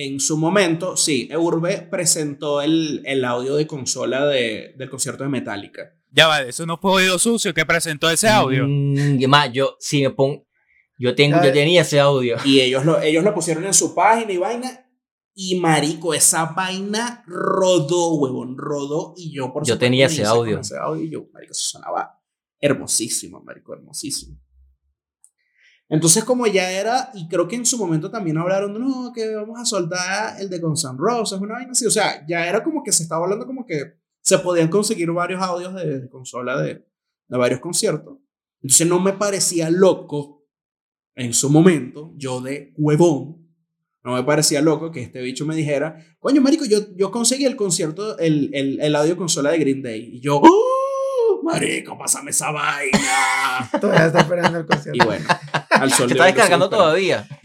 En su momento, sí, Urbe presentó el, el audio de consola de, del concierto de Metallica. Ya va, eso no fue oído sucio que presentó ese audio. Mm, y más, yo, si me pongo. Yo, tengo, yo tenía ese audio. Y ellos lo, ellos lo pusieron en su página y vaina. Y marico, esa vaina rodó, huevón, rodó. Y yo, por Yo supuesto, tenía ese audio. Ese audio y yo, marico, eso sonaba hermosísimo, marico, hermosísimo. Entonces, como ya era, y creo que en su momento también hablaron de, no, que vamos a soltar el de Guns N' Roses, una vaina así. O sea, ya era como que se estaba hablando como que se podían conseguir varios audios de, de consola de, de varios conciertos. Entonces, no me parecía loco en su momento, yo de huevón, no me parecía loco que este bicho me dijera, coño, marico, yo, yo conseguí el concierto, el, el, el audio consola de Green Day. Y yo, ¡Oh! Marico, pásame esa vaina. Todavía está esperando el y concierto. bueno, al sol está descargando todavía.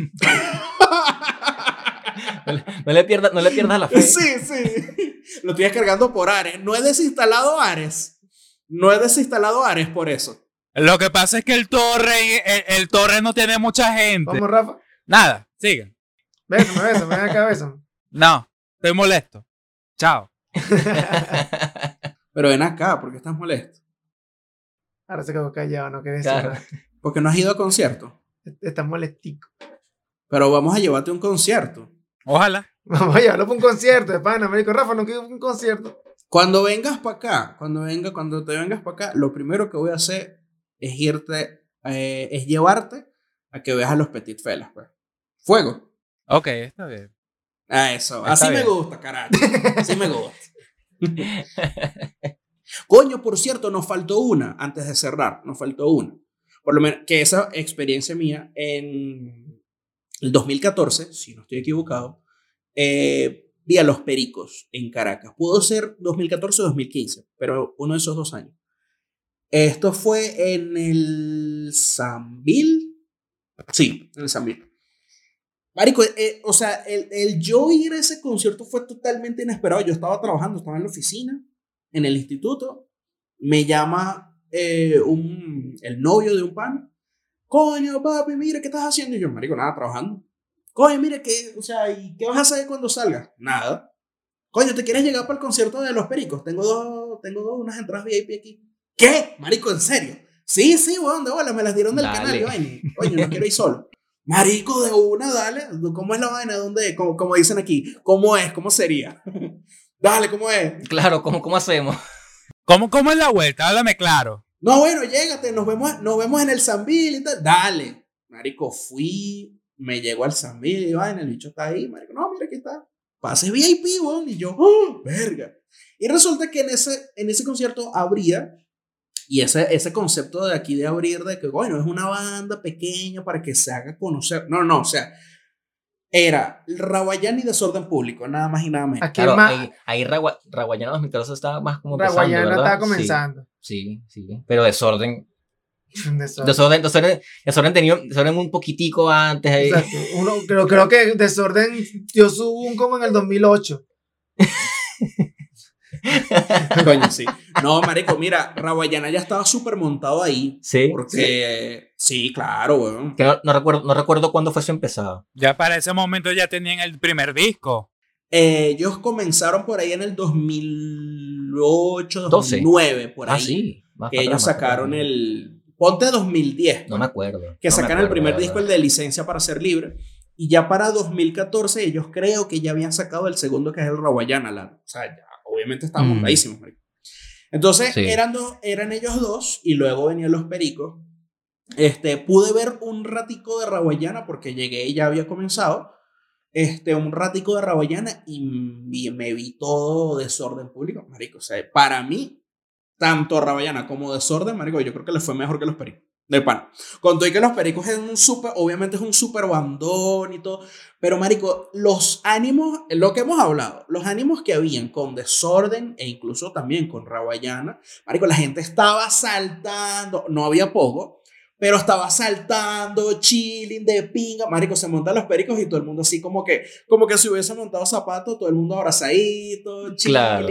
No le, no le pierdas, no le pierdas la fe. Sí, sí. Lo estoy descargando por Ares. No he desinstalado Ares. No he desinstalado Ares por eso. Lo que pasa es que el torre, el, el torre no tiene mucha gente. Vamos, Rafa. Nada, sigan. Bésame, bésame, ven acá, bésame. No, estoy molesto. Chao. Pero ven acá, ¿por qué estás molesto? Ahora se quedó callado, no quiere decir Claro. nada. Porque no has ido a concierto. Está molestico. Pero vamos a llevarte a un concierto. Ojalá. Vamos a llevarlo para un concierto de pana, médico. Rafa, no quiero un concierto. Cuando vengas para acá, cuando venga, cuando te vengas para acá, lo primero que voy a hacer es irte, eh, es llevarte a que veas a los Petit Felas, pues. Fuego. Ok, está bien. A eso. Está Así me gusta, carajo. Así me gusta. Coño, por cierto, nos faltó una antes de cerrar. Nos faltó una. Por lo menos que esa experiencia mía en el 2014, si no estoy equivocado, eh, vi a los Pericos en Caracas. Pudo ser 2014 o 2015, pero uno de esos dos años. Esto fue en el Sambil. Sí, en el Sambil. Marico, eh, o sea, el, el yo ir a ese concierto fue totalmente inesperado. Yo estaba trabajando, estaba en la oficina, en el instituto. Me llama eh, un, el novio de un pan. Coño, papi, mira, ¿qué estás haciendo? Y yo, marico, nada, trabajando. Coño, mira, ¿qué, o sea, ¿y qué vas a hacer cuando salgas? Nada. Coño, ¿te quieres llegar para el concierto de los pericos? Tengo dos, tengo dos, unas entradas VIP aquí. ¿Qué? Marico, ¿en serio? Sí, sí, weón, de bola, me las dieron del Dale. canal. vaina. Coño, no quiero ir solo. Marico, de una, dale. ¿Cómo es la vaina? ¿Dónde? Como, como dicen aquí. ¿Cómo es? ¿Cómo sería? Dale, ¿cómo es? Claro, ¿cómo, cómo hacemos? ¿Cómo, ¿Cómo es la vuelta? Háblame claro. No, bueno, llégate, nos vemos, nos vemos en el Sambil y tal. Dale. Marico, fui, me llegó al Sambil y vaina, el bicho está ahí. Marico, no, mira, aquí está. Pase VIP, weón. Y yo, ¡oh, verga! Y resulta que en ese, en ese concierto abría, y ese, ese concepto de aquí de abrir, de que, bueno, es una banda pequeña para que se haga conocer. No, no, o sea, era Raguayán y Desorden Público, nada más y nada menos. Aquí Claro, más. ahí, ahí Ragua- Raguayana 2014 estaba más como empezando, Raguayana ¿verdad? estaba comenzando. Sí, sí, sí. Pero desorden. Desorden. Desorden, desorden, desorden tenía desorden un poquitico antes ahí. Exacto. Uno, creo, creo que Desorden yo subo un como en el 2008. Coño, sí. No, marico, mira, Raguayana ya estaba súper montado ahí. Sí. Porque, sí, claro, weón. Que no, no recuerdo, no recuerdo cuándo fue su empezado. Ya para ese momento ya tenían el primer disco. Eh, ellos comenzaron por ahí en el 2008, 12. 2009, por ahí. Ah, sí. Más Que ellos atrás, sacaron el. Ponte 2010. No me acuerdo. que no sacan el primer disco, el de licencia para ser libre. Y ya para 2014, ellos creo que ya habían sacado el segundo, que es el Raguayana. La, o sea, ya, obviamente estaban Mm. montadísimos, marico. Entonces, Sí. eran, dos, eran ellos dos, y luego venían los pericos. Este, pude ver un ratico de Raguayana, porque llegué y ya había comenzado. Este, un ratico de Raguayana y me vi todo desorden público, marico. O sea, para mí, tanto Rabayana como Desorden, marico, yo creo que le fue mejor que los pericos. De pan. Con todo y que los pericos es un súper, obviamente es un súper bandón y todo. Pero, marico, los ánimos, lo que hemos hablado, los ánimos que habían con Desorden e incluso también con Rabayana, marico, la gente estaba saltando, no había poco, pero estaba saltando, chilling, de pinga. Marico, se montan los pericos y todo el mundo así como que, como que si hubiese montado zapatos, todo el mundo abrazadito, chilling, Claro.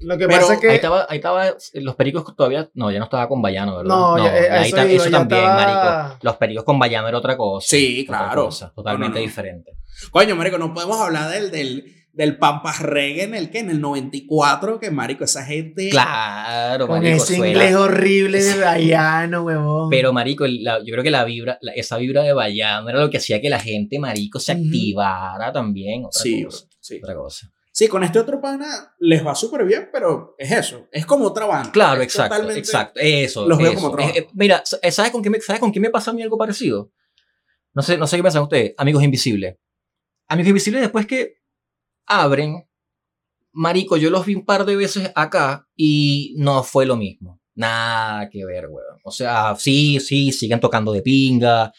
Lo que Pero pasa es que. Ahí estaba, ahí estaba, los pericos todavía, no, ya no estaba con Bayano, ¿verdad? No, ya, eh, ahí eso ta- también, estaba- marico. Los pericos con Bayano era otra cosa. Sí, otra claro. cosa, totalmente No, no, no. diferente. Coño, marico, no podemos hablar del, del, del Pampas Reggae en el que, en el 94, que marico, esa gente... Claro, Con marico, ese suena- inglés horrible de Bayano, huevón. Pero, marico, la- yo creo que la vibra, la- esa vibra de Bayano era lo que hacía que la gente, marico, se activara también. Otra Sí, cosa. sí. Otra cosa. Sí, con este otro pana les va súper bien, pero es eso, es como otra banda. Claro, Es exacto, exacto. Eso. los veo eso. como trabajo. Eh, eh, mira, ¿sabes con, qué me, ¿sabes con qué me pasa a mí algo parecido? No sé, no sé qué piensan ustedes. Amigos Invisibles. Amigos Invisibles, después que abren, marico, yo los vi un par de veces acá y no fue lo mismo. Nada que ver, weón. O sea, sí, sí, siguen tocando de pinga.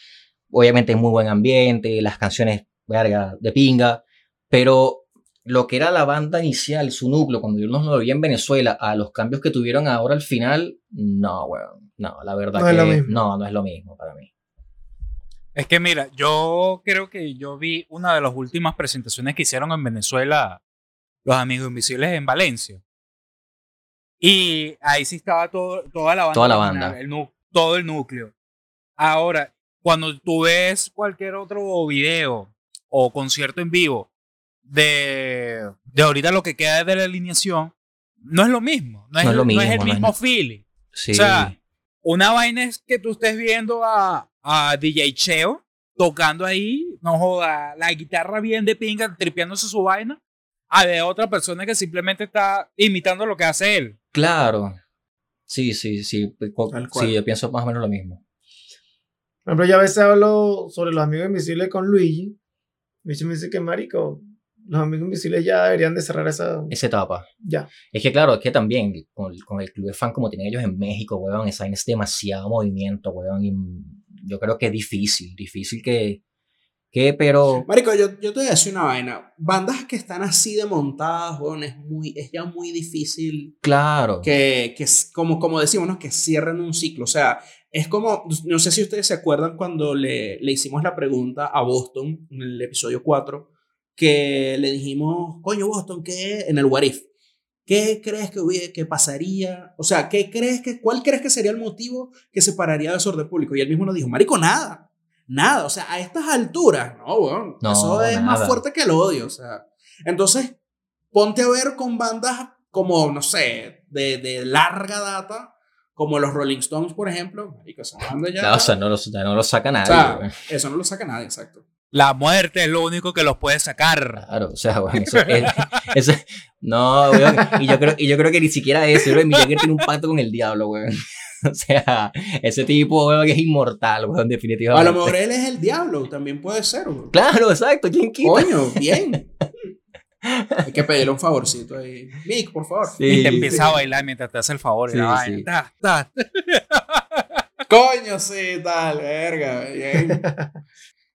Obviamente es muy buen ambiente, las canciones, verga, de pinga. Pero lo que era la banda inicial, su núcleo, cuando yo los lo vi en Venezuela, a los cambios que tuvieron ahora al final, no, weón. No, la verdad No que es lo mismo. no, no es lo mismo para mí. Es que mira, yo creo que yo vi una de las últimas presentaciones que hicieron en Venezuela los Amigos Invisibles en Valencia. Y ahí sí estaba todo, toda la banda. Toda la banda. el todo el núcleo. Ahora, cuando tú ves cualquier otro video o concierto en vivo de, de ahorita lo que queda de la alineación, no es lo mismo. No es, No es lo no es el mismo, no es mismo lo- feeling. Sí. O sea, una vaina es que tú estés viendo a, a DJ Cheo tocando ahí, no joda, la guitarra bien de pinga, tripeándose su vaina, a de otra persona que simplemente está imitando lo que hace él. claro. Sí, sí, sí. pues. Sí, yo pienso más o menos lo mismo. Por ejemplo, yo a veces hablo sobre los amigos invisibles con Luigi. Luigi me dice que, marico, los amigos invisibles ya deberían de cerrar esa... Esa etapa. Ya. Es que claro, es que también con, con el club de fan como tienen ellos en México, weón, esa es demasiado movimiento, weón, y yo creo que es difícil, difícil que, que pero, Marico, yo, yo te voy a decir una vaina. Bandas que están así de montadas, weón, es, muy, es ya muy difícil claro, que, que como, como decimos, ¿no? que cierren un ciclo. O sea, es como, no sé si ustedes se acuerdan cuando le, le hicimos la pregunta a Boston en el episodio 4, que le dijimos, coño, Boston, ¿qué? En el What If. ¿Qué crees que, hubiera, que pasaría? O sea, ¿qué crees que, ¿cuál crees que sería el motivo que separaría de desorden público? Y él mismo nos dijo, marico, nada. Nada. O sea, a estas alturas, no, weón. No, eso es más nada. fuerte que el odio. O sea, entonces, ponte a ver con bandas como, no sé, de, de larga data, como los Rolling Stones, por ejemplo. Marico, esa banda ya... No, o sea, no lo, no lo saca o nadie, sea, weón. eso no lo saca nadie, exacto. La muerte es lo único que los puede sacar. Claro, o sea, weón, eso, es- eso- no, weón, y yo creo, y yo creo que ni siquiera eso, weón, Jagger tiene un pacto con el diablo, weón. O sea, ese tipo, weón, que es inmortal, weón, O a definitivamente. lo mejor él es el diablo, también puede ser, weón. Claro, exacto, ¿quién quita? Coño, bien. Hay que pedirle un favorcito ahí. Mick, por favor. Sí, y te sí. empieza a bailar mientras te hace el favor. y Sí, la sí. Ta, ta. Coño, sí, tal, verga. Bien.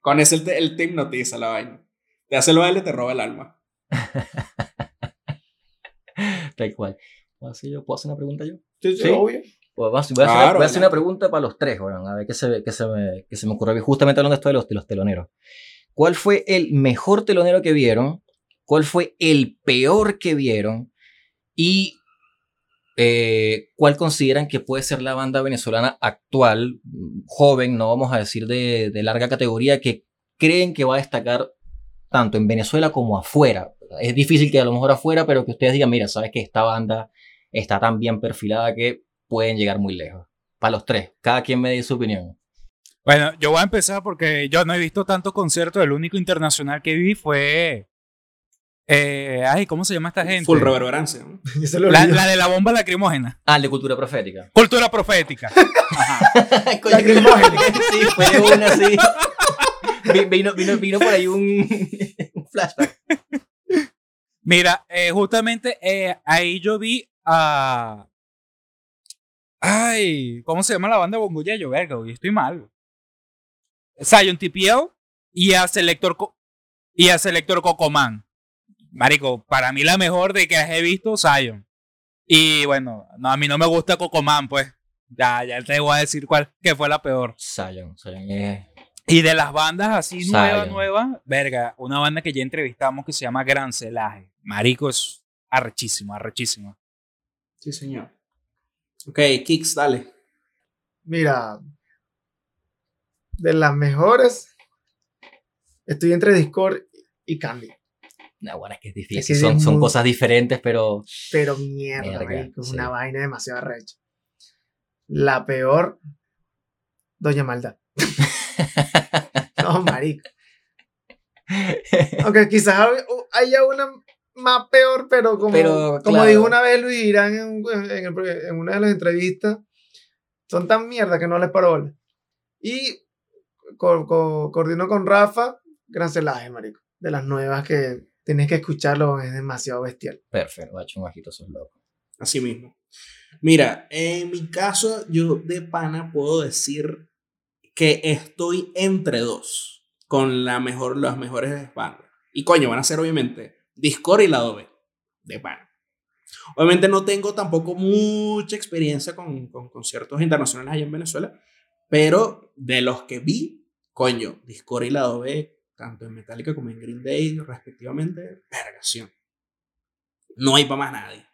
Con ese el te, él te hipnotiza la vaina. Te hace el baile, te roba el alma. Tal cual. ¿Puedo hacer, yo? ¿Puedo hacer una pregunta yo? Sí, sí, Sí. obvio. Pues voy a hacer, Claro, voy a hacer una pregunta para los tres, weón, a ver qué se, qué se, me, qué se me ocurre. Justamente hablando de esto de los, de los teloneros. ¿Cuál fue el mejor telonero que vieron? ¿Cuál fue el peor que vieron? Y eh, cuál consideran que puede ser la banda venezolana actual, joven, no vamos a decir de, de larga categoría, que creen que va a destacar tanto en Venezuela como afuera. Es difícil que a lo mejor afuera, pero que ustedes digan, mira, sabes que esta banda está tan bien perfilada que pueden llegar muy lejos. Para los tres, cada quien me dé su opinión. Bueno, yo voy a empezar porque yo no he visto tantos conciertos. El único internacional que vi fue. Eh, ay, ¿cómo se llama esta gente? Full reverberancia. La, de la bomba lacrimógena. Ah, de cultura profética. Cultura profética. Ajá. Lacrimógena. sí, fue una así. Vi- Vino, vino, vino por ahí un, un flashback. Mira, eh, justamente eh, ahí yo vi a. Ay, ¿cómo se llama la banda de Bongoyeyo? Verga, hoy estoy mal. Zion TPL y a Selector, Co- y a Selector Cocoman. Marico, para mí la mejor de que he visto, Zion. Y bueno, no, a mí no me gusta Cocoman, pues. Ya, ya te voy a decir cuál, que fue la peor. Zion, Zion es... Y de las bandas así nuevas, nuevas, verga, una banda que ya entrevistamos que se llama Gran Celaje. Marico es arrechísimo, arrechísimo. Sí, señor. Ok, Kicks, dale. Mira, de las mejores, estoy entre Discord y Candy. No, bueno, es que es Es difícil. que son, es son muy- cosas diferentes, pero Pero mierda, marico, es sí. una vaina demasiado recha. La peor, Doña Maldad. no, marico. Aunque quizás haya una más peor, pero como, Pero, como claro. dijo una vez Luis Irán en, en el- en una de las entrevistas, son tan mierda que no les bola. Y co- co- coordino con Rafa, gran celaje, marico. De las nuevas que tienes que escucharlo, es demasiado bestial. perfecto, va un ojito esos locos. Así mismo. Mira, en mi caso, yo de pana puedo decir que estoy entre dos con la mejor, las mejores bandas. Y coño, van a ser obviamente Discord y Lado B, de pana. Obviamente no tengo tampoco mucha experiencia con, con conciertos internacionales allá en Venezuela, pero de los que vi, coño, Discord y Lado B, tanto en Metallica como en Green Day, respectivamente, vergación. No hay para más nadie.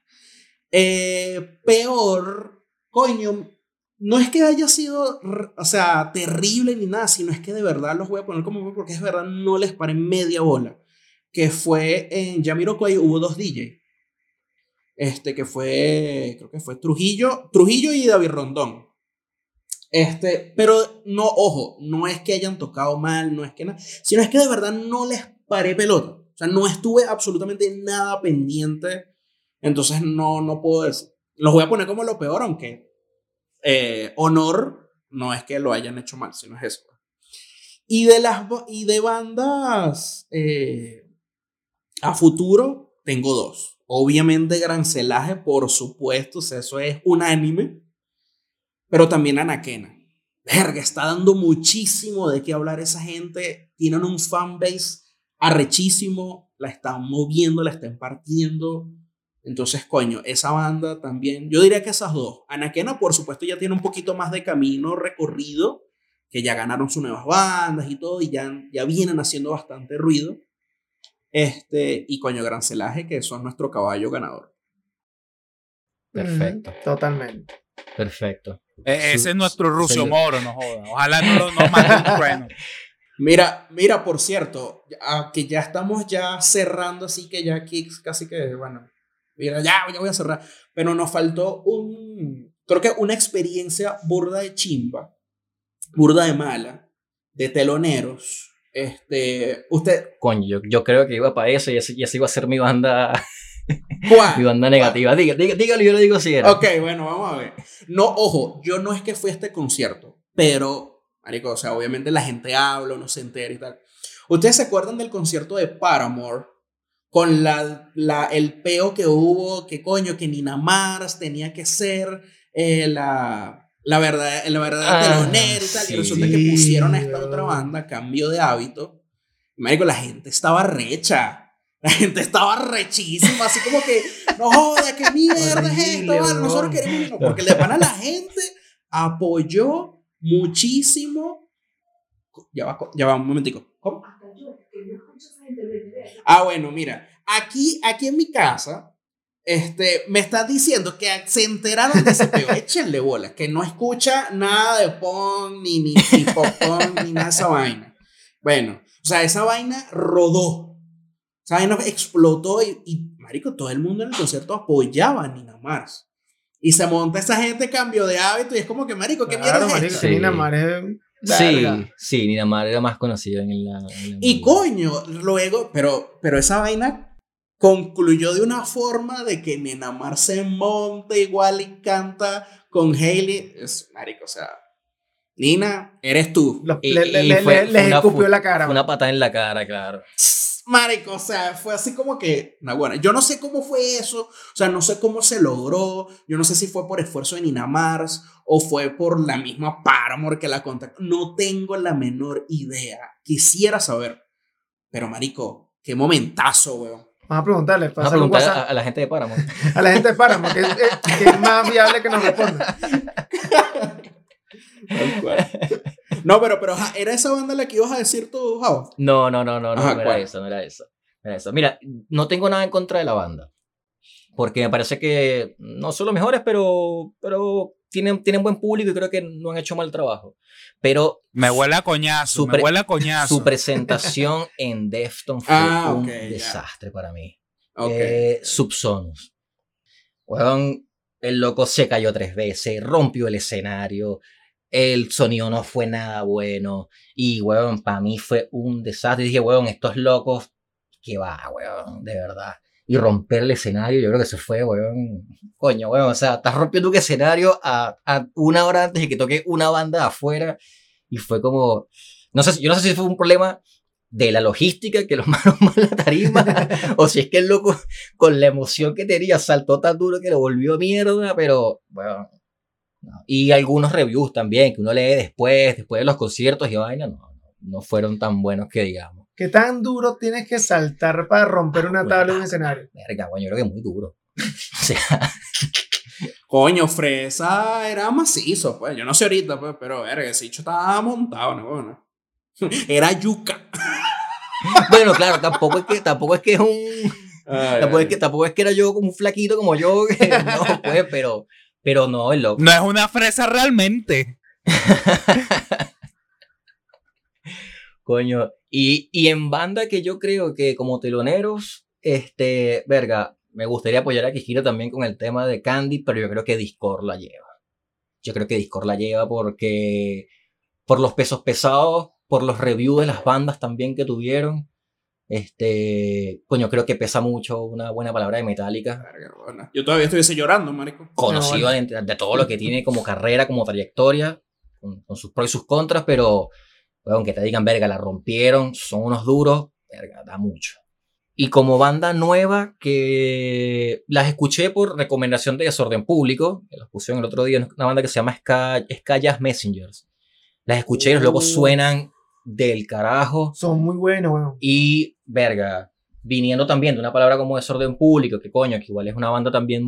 Eh, peor, coño, no es que haya sido, o sea, terrible ni nada, sino es que de verdad los voy a poner como porque es verdad no les paré media bola. Que fue en Jamiroquai hubo dos DJ. Este que fue, creo que fue Trujillo, Trujillo y David Rondón. Este, pero no, ojo, no es que hayan tocado mal, no es que nada, sino es que de verdad no les paré pelota. O sea, no estuve absolutamente nada pendiente entonces no, no puedo decir. Los voy a poner como lo peor, aunque eh, honor no es que lo hayan hecho mal, sino es eso. Y de, las, y de bandas eh, a futuro, tengo dos. Obviamente Gran Celaje, por supuesto, o sea, eso es unánime. Pero también Anaquena. Verga, está dando muchísimo de qué hablar esa gente. Tienen un fanbase arrechísimo. La están moviendo, la están partiendo. Entonces, coño, esa banda también, yo diría que esas dos. Anaquena, por supuesto, ya tiene un poquito más de camino recorrido, que ya ganaron sus nuevas bandas y todo, y ya, ya vienen haciendo bastante ruido. Este, y coño, Gran Celaje, que son nuestro caballo ganador. Perfecto. Totalmente. Perfecto. E- ese es nuestro señor. Moro, no joda. Ojalá no lo no un trueno. Mira, mira, por cierto, que ya estamos ya cerrando, así que ya Kicks casi que, bueno, mira, ya, ya voy a cerrar, pero nos faltó un, creo que una experiencia burda de chimba, burda de mala, de teloneros. Este, usted, Coño, yo, yo creo que iba para eso y esa iba a ser mi banda, mi ¿cuál? banda negativa. Diga, diga, dígalo yo le digo si era. Ok, bueno, vamos a ver. No, ojo, yo no es que fui a este concierto, pero, marico, o sea, obviamente la gente habla, uno se entera y tal. ¿Ustedes se acuerdan del concierto de Paramore? Con la, la, el peo que hubo, que coño, que Nina Mars tenía que ser eh, la, la verdad, la verdadera Ah, telonera y tal. sí. Y resulta que pusieron a esta otra banda, cambio de hábito. Y, marico, la gente estaba recha. La gente estaba rechísima, así como que, no joda, qué mierda es esto, vale, nosotros queremos irnos", Porque de pana la gente apoyó muchísimo. Ya va, ya va un momentico. ¿Cómo? Ah, bueno, mira, aquí, aquí en mi casa, este, me estás diciendo que se enteraron de ese peo. Échenle bola, que no escucha nada de punk, ni, ni, ni pop ni nada de esa vaina. Bueno, o sea, esa vaina rodó. Explotó y, y, marico, todo el mundo en el concierto apoyaba a Nina Mars. Y se monta esa gente, cambio de hábito, y es como que, marico, ¿qué Claro, mierda es marico, esta? Sí. Nina Mar es Sí, verga. sí, Nina Mar era más conocida en la. en la Y coño, luego, pero, pero esa vaina concluyó de una forma de que Nina Mar se monta igual y canta con Hailey. Es, marico, o sea, Nina, eres tú. Los- Y- le, le- y le- fue- le- fue les escupió la cara. Fue una patada en la cara, claro. Marico, o sea, fue así como que, no, bueno, yo no sé cómo fue eso, o sea, no sé cómo se logró, yo no sé si fue por esfuerzo de Nina Mars o fue por la misma Paramore que la contactó, no tengo la menor idea, quisiera saber, pero marico, qué momentazo, weón. Vamos a preguntarle, Vamos a preguntar a, a la gente de Páramo. a la gente de Páramo, que es, es- que es más viable que nos responda. No, pero, pero ¿era esa banda la que ibas a decir tú, Jao? No, no, no, no, no, Ajá, no era eso, no era eso. no era eso. Mira, no tengo nada en contra de la banda. Porque me parece que no son los mejores, pero, pero tienen, tienen buen público y creo que no han hecho mal trabajo. Pero Me huele a coñazo, Su me huele a coñazo. su presentación en Defton fue Ah, un desastre para mí. Ok. Eh, Subsonus. Weón, el loco se cayó tres veces, rompió el escenario, el sonido no fue nada bueno. Y, weón, para mí fue un desastre. dije, weón, estos locos, que va, weón, de verdad. Y romper el escenario, yo creo que se fue, weón. Coño, weón, o sea, estás rompiendo un escenario a, a una hora antes de que toque una banda afuera. Y fue como, no sé, yo no sé si fue un problema de la logística que los manos mal la tarima, o si es que el loco con la emoción que tenía saltó tan duro que lo volvió mierda, pero bueno. No. Y algunos reviews también, que uno lee después, después de los conciertos y vaina, no, no, fueron tan buenos que digamos. ¿Qué tan duro tienes que saltar para romper una Bueno, tabla en un escenario? Verga, bueno, yo creo que muy duro. o sea, Coño, Fresa era macizo, pues. Yo no sé ahorita, pues, pero verga, ese bicho estaba montado, ¿no? Bueno. Era yuca. bueno, claro, tampoco es que, tampoco es que es un. Ay, Tampoco es, que, tampoco es que era yo como un flaquito como yo. que no, pues, pero, pero no, el loco. No es una fresa realmente. Coño. Y, y en banda que yo creo que como teloneros, este, verga, me gustaría apoyar a Kishiro también con el tema de Candy, pero yo creo que Discord la lleva. Yo creo que Discord la lleva porque por los pesos pesados, por los reviews de las bandas también que tuvieron. Este, coño, creo que pesa mucho una buena palabra de Metallica. Yo todavía estuviese llorando, marico. Conocido de, de todo lo que tiene como carrera, como trayectoria, con, con sus pros y sus contras, pero aunque te digan, verga, la rompieron, son unos duros, verga, da mucho. Y como banda nueva que las escuché por recomendación de Desorden Público, que los pusieron el otro día, una banda que se llama Ska, Ska Jazz Messengers. Las escuché y los locos Uh. suenan del carajo. Son muy buenos, weón. Y, verga, viniendo también de una palabra como desorden público, que coño, que igual es una banda también,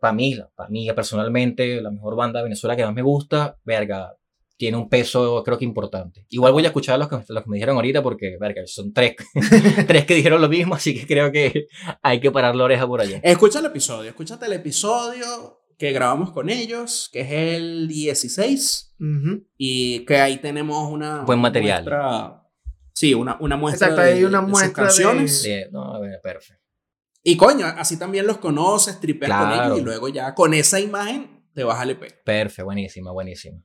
para mí, para mí personalmente, la mejor banda de Venezuela que más me gusta, verga, tiene un peso creo que importante. Igual voy a escuchar los que, los que me dijeron ahorita porque, verga, son tres, tres que dijeron lo mismo, así que creo que hay que parar la oreja por allá. Escucha el episodio, escúchate el episodio que grabamos con ellos, que es el 16, Y que ahí tenemos una Buen una material. muestra- sí, una, una muestra Exacto, de, hay una de sus muestra de- canciones. Sí, no, a ver, perfecto. Y coño, así también los conoces, tripeas con ellos y luego ya con esa imagen te vas al EP. Perfecto, buenísima, buenísima.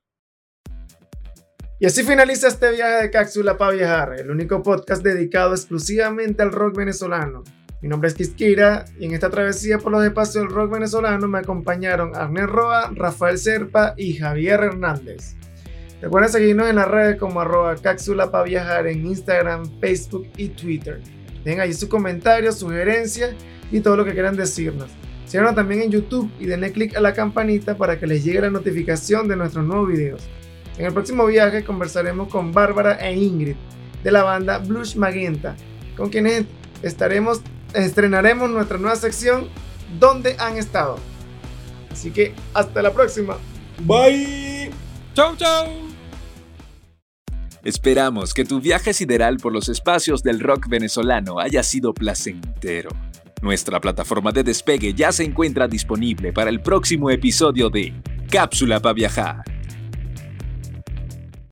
Y así finaliza este viaje de Cápsula para viajar, el único podcast dedicado exclusivamente al rock venezolano. Mi nombre es Quisquira y en esta travesía por los espacios del rock venezolano me acompañaron Arnel Roa, Rafael Serpa y Javier Hernández. Recuerden seguirnos en las redes como arroba cápsula para viajar en Instagram, Facebook y Twitter. Dejen allí sus comentarios, sugerencias y todo lo que quieran decirnos. Síganos también en YouTube y denle click a la campanita para que les llegue la notificación de nuestros nuevos videos. En el próximo viaje conversaremos con Bárbara e Ingrid de la banda Blush Magenta, con quienes estaremos, estrenaremos nuestra nueva sección ¿Dónde han estado? Así que hasta la próxima. Bye. Chau, chau. Esperamos que tu viaje sideral por los espacios del rock venezolano haya sido placentero. Nuestra plataforma de despegue ya se encuentra disponible para el próximo episodio de Cápsula para viajar.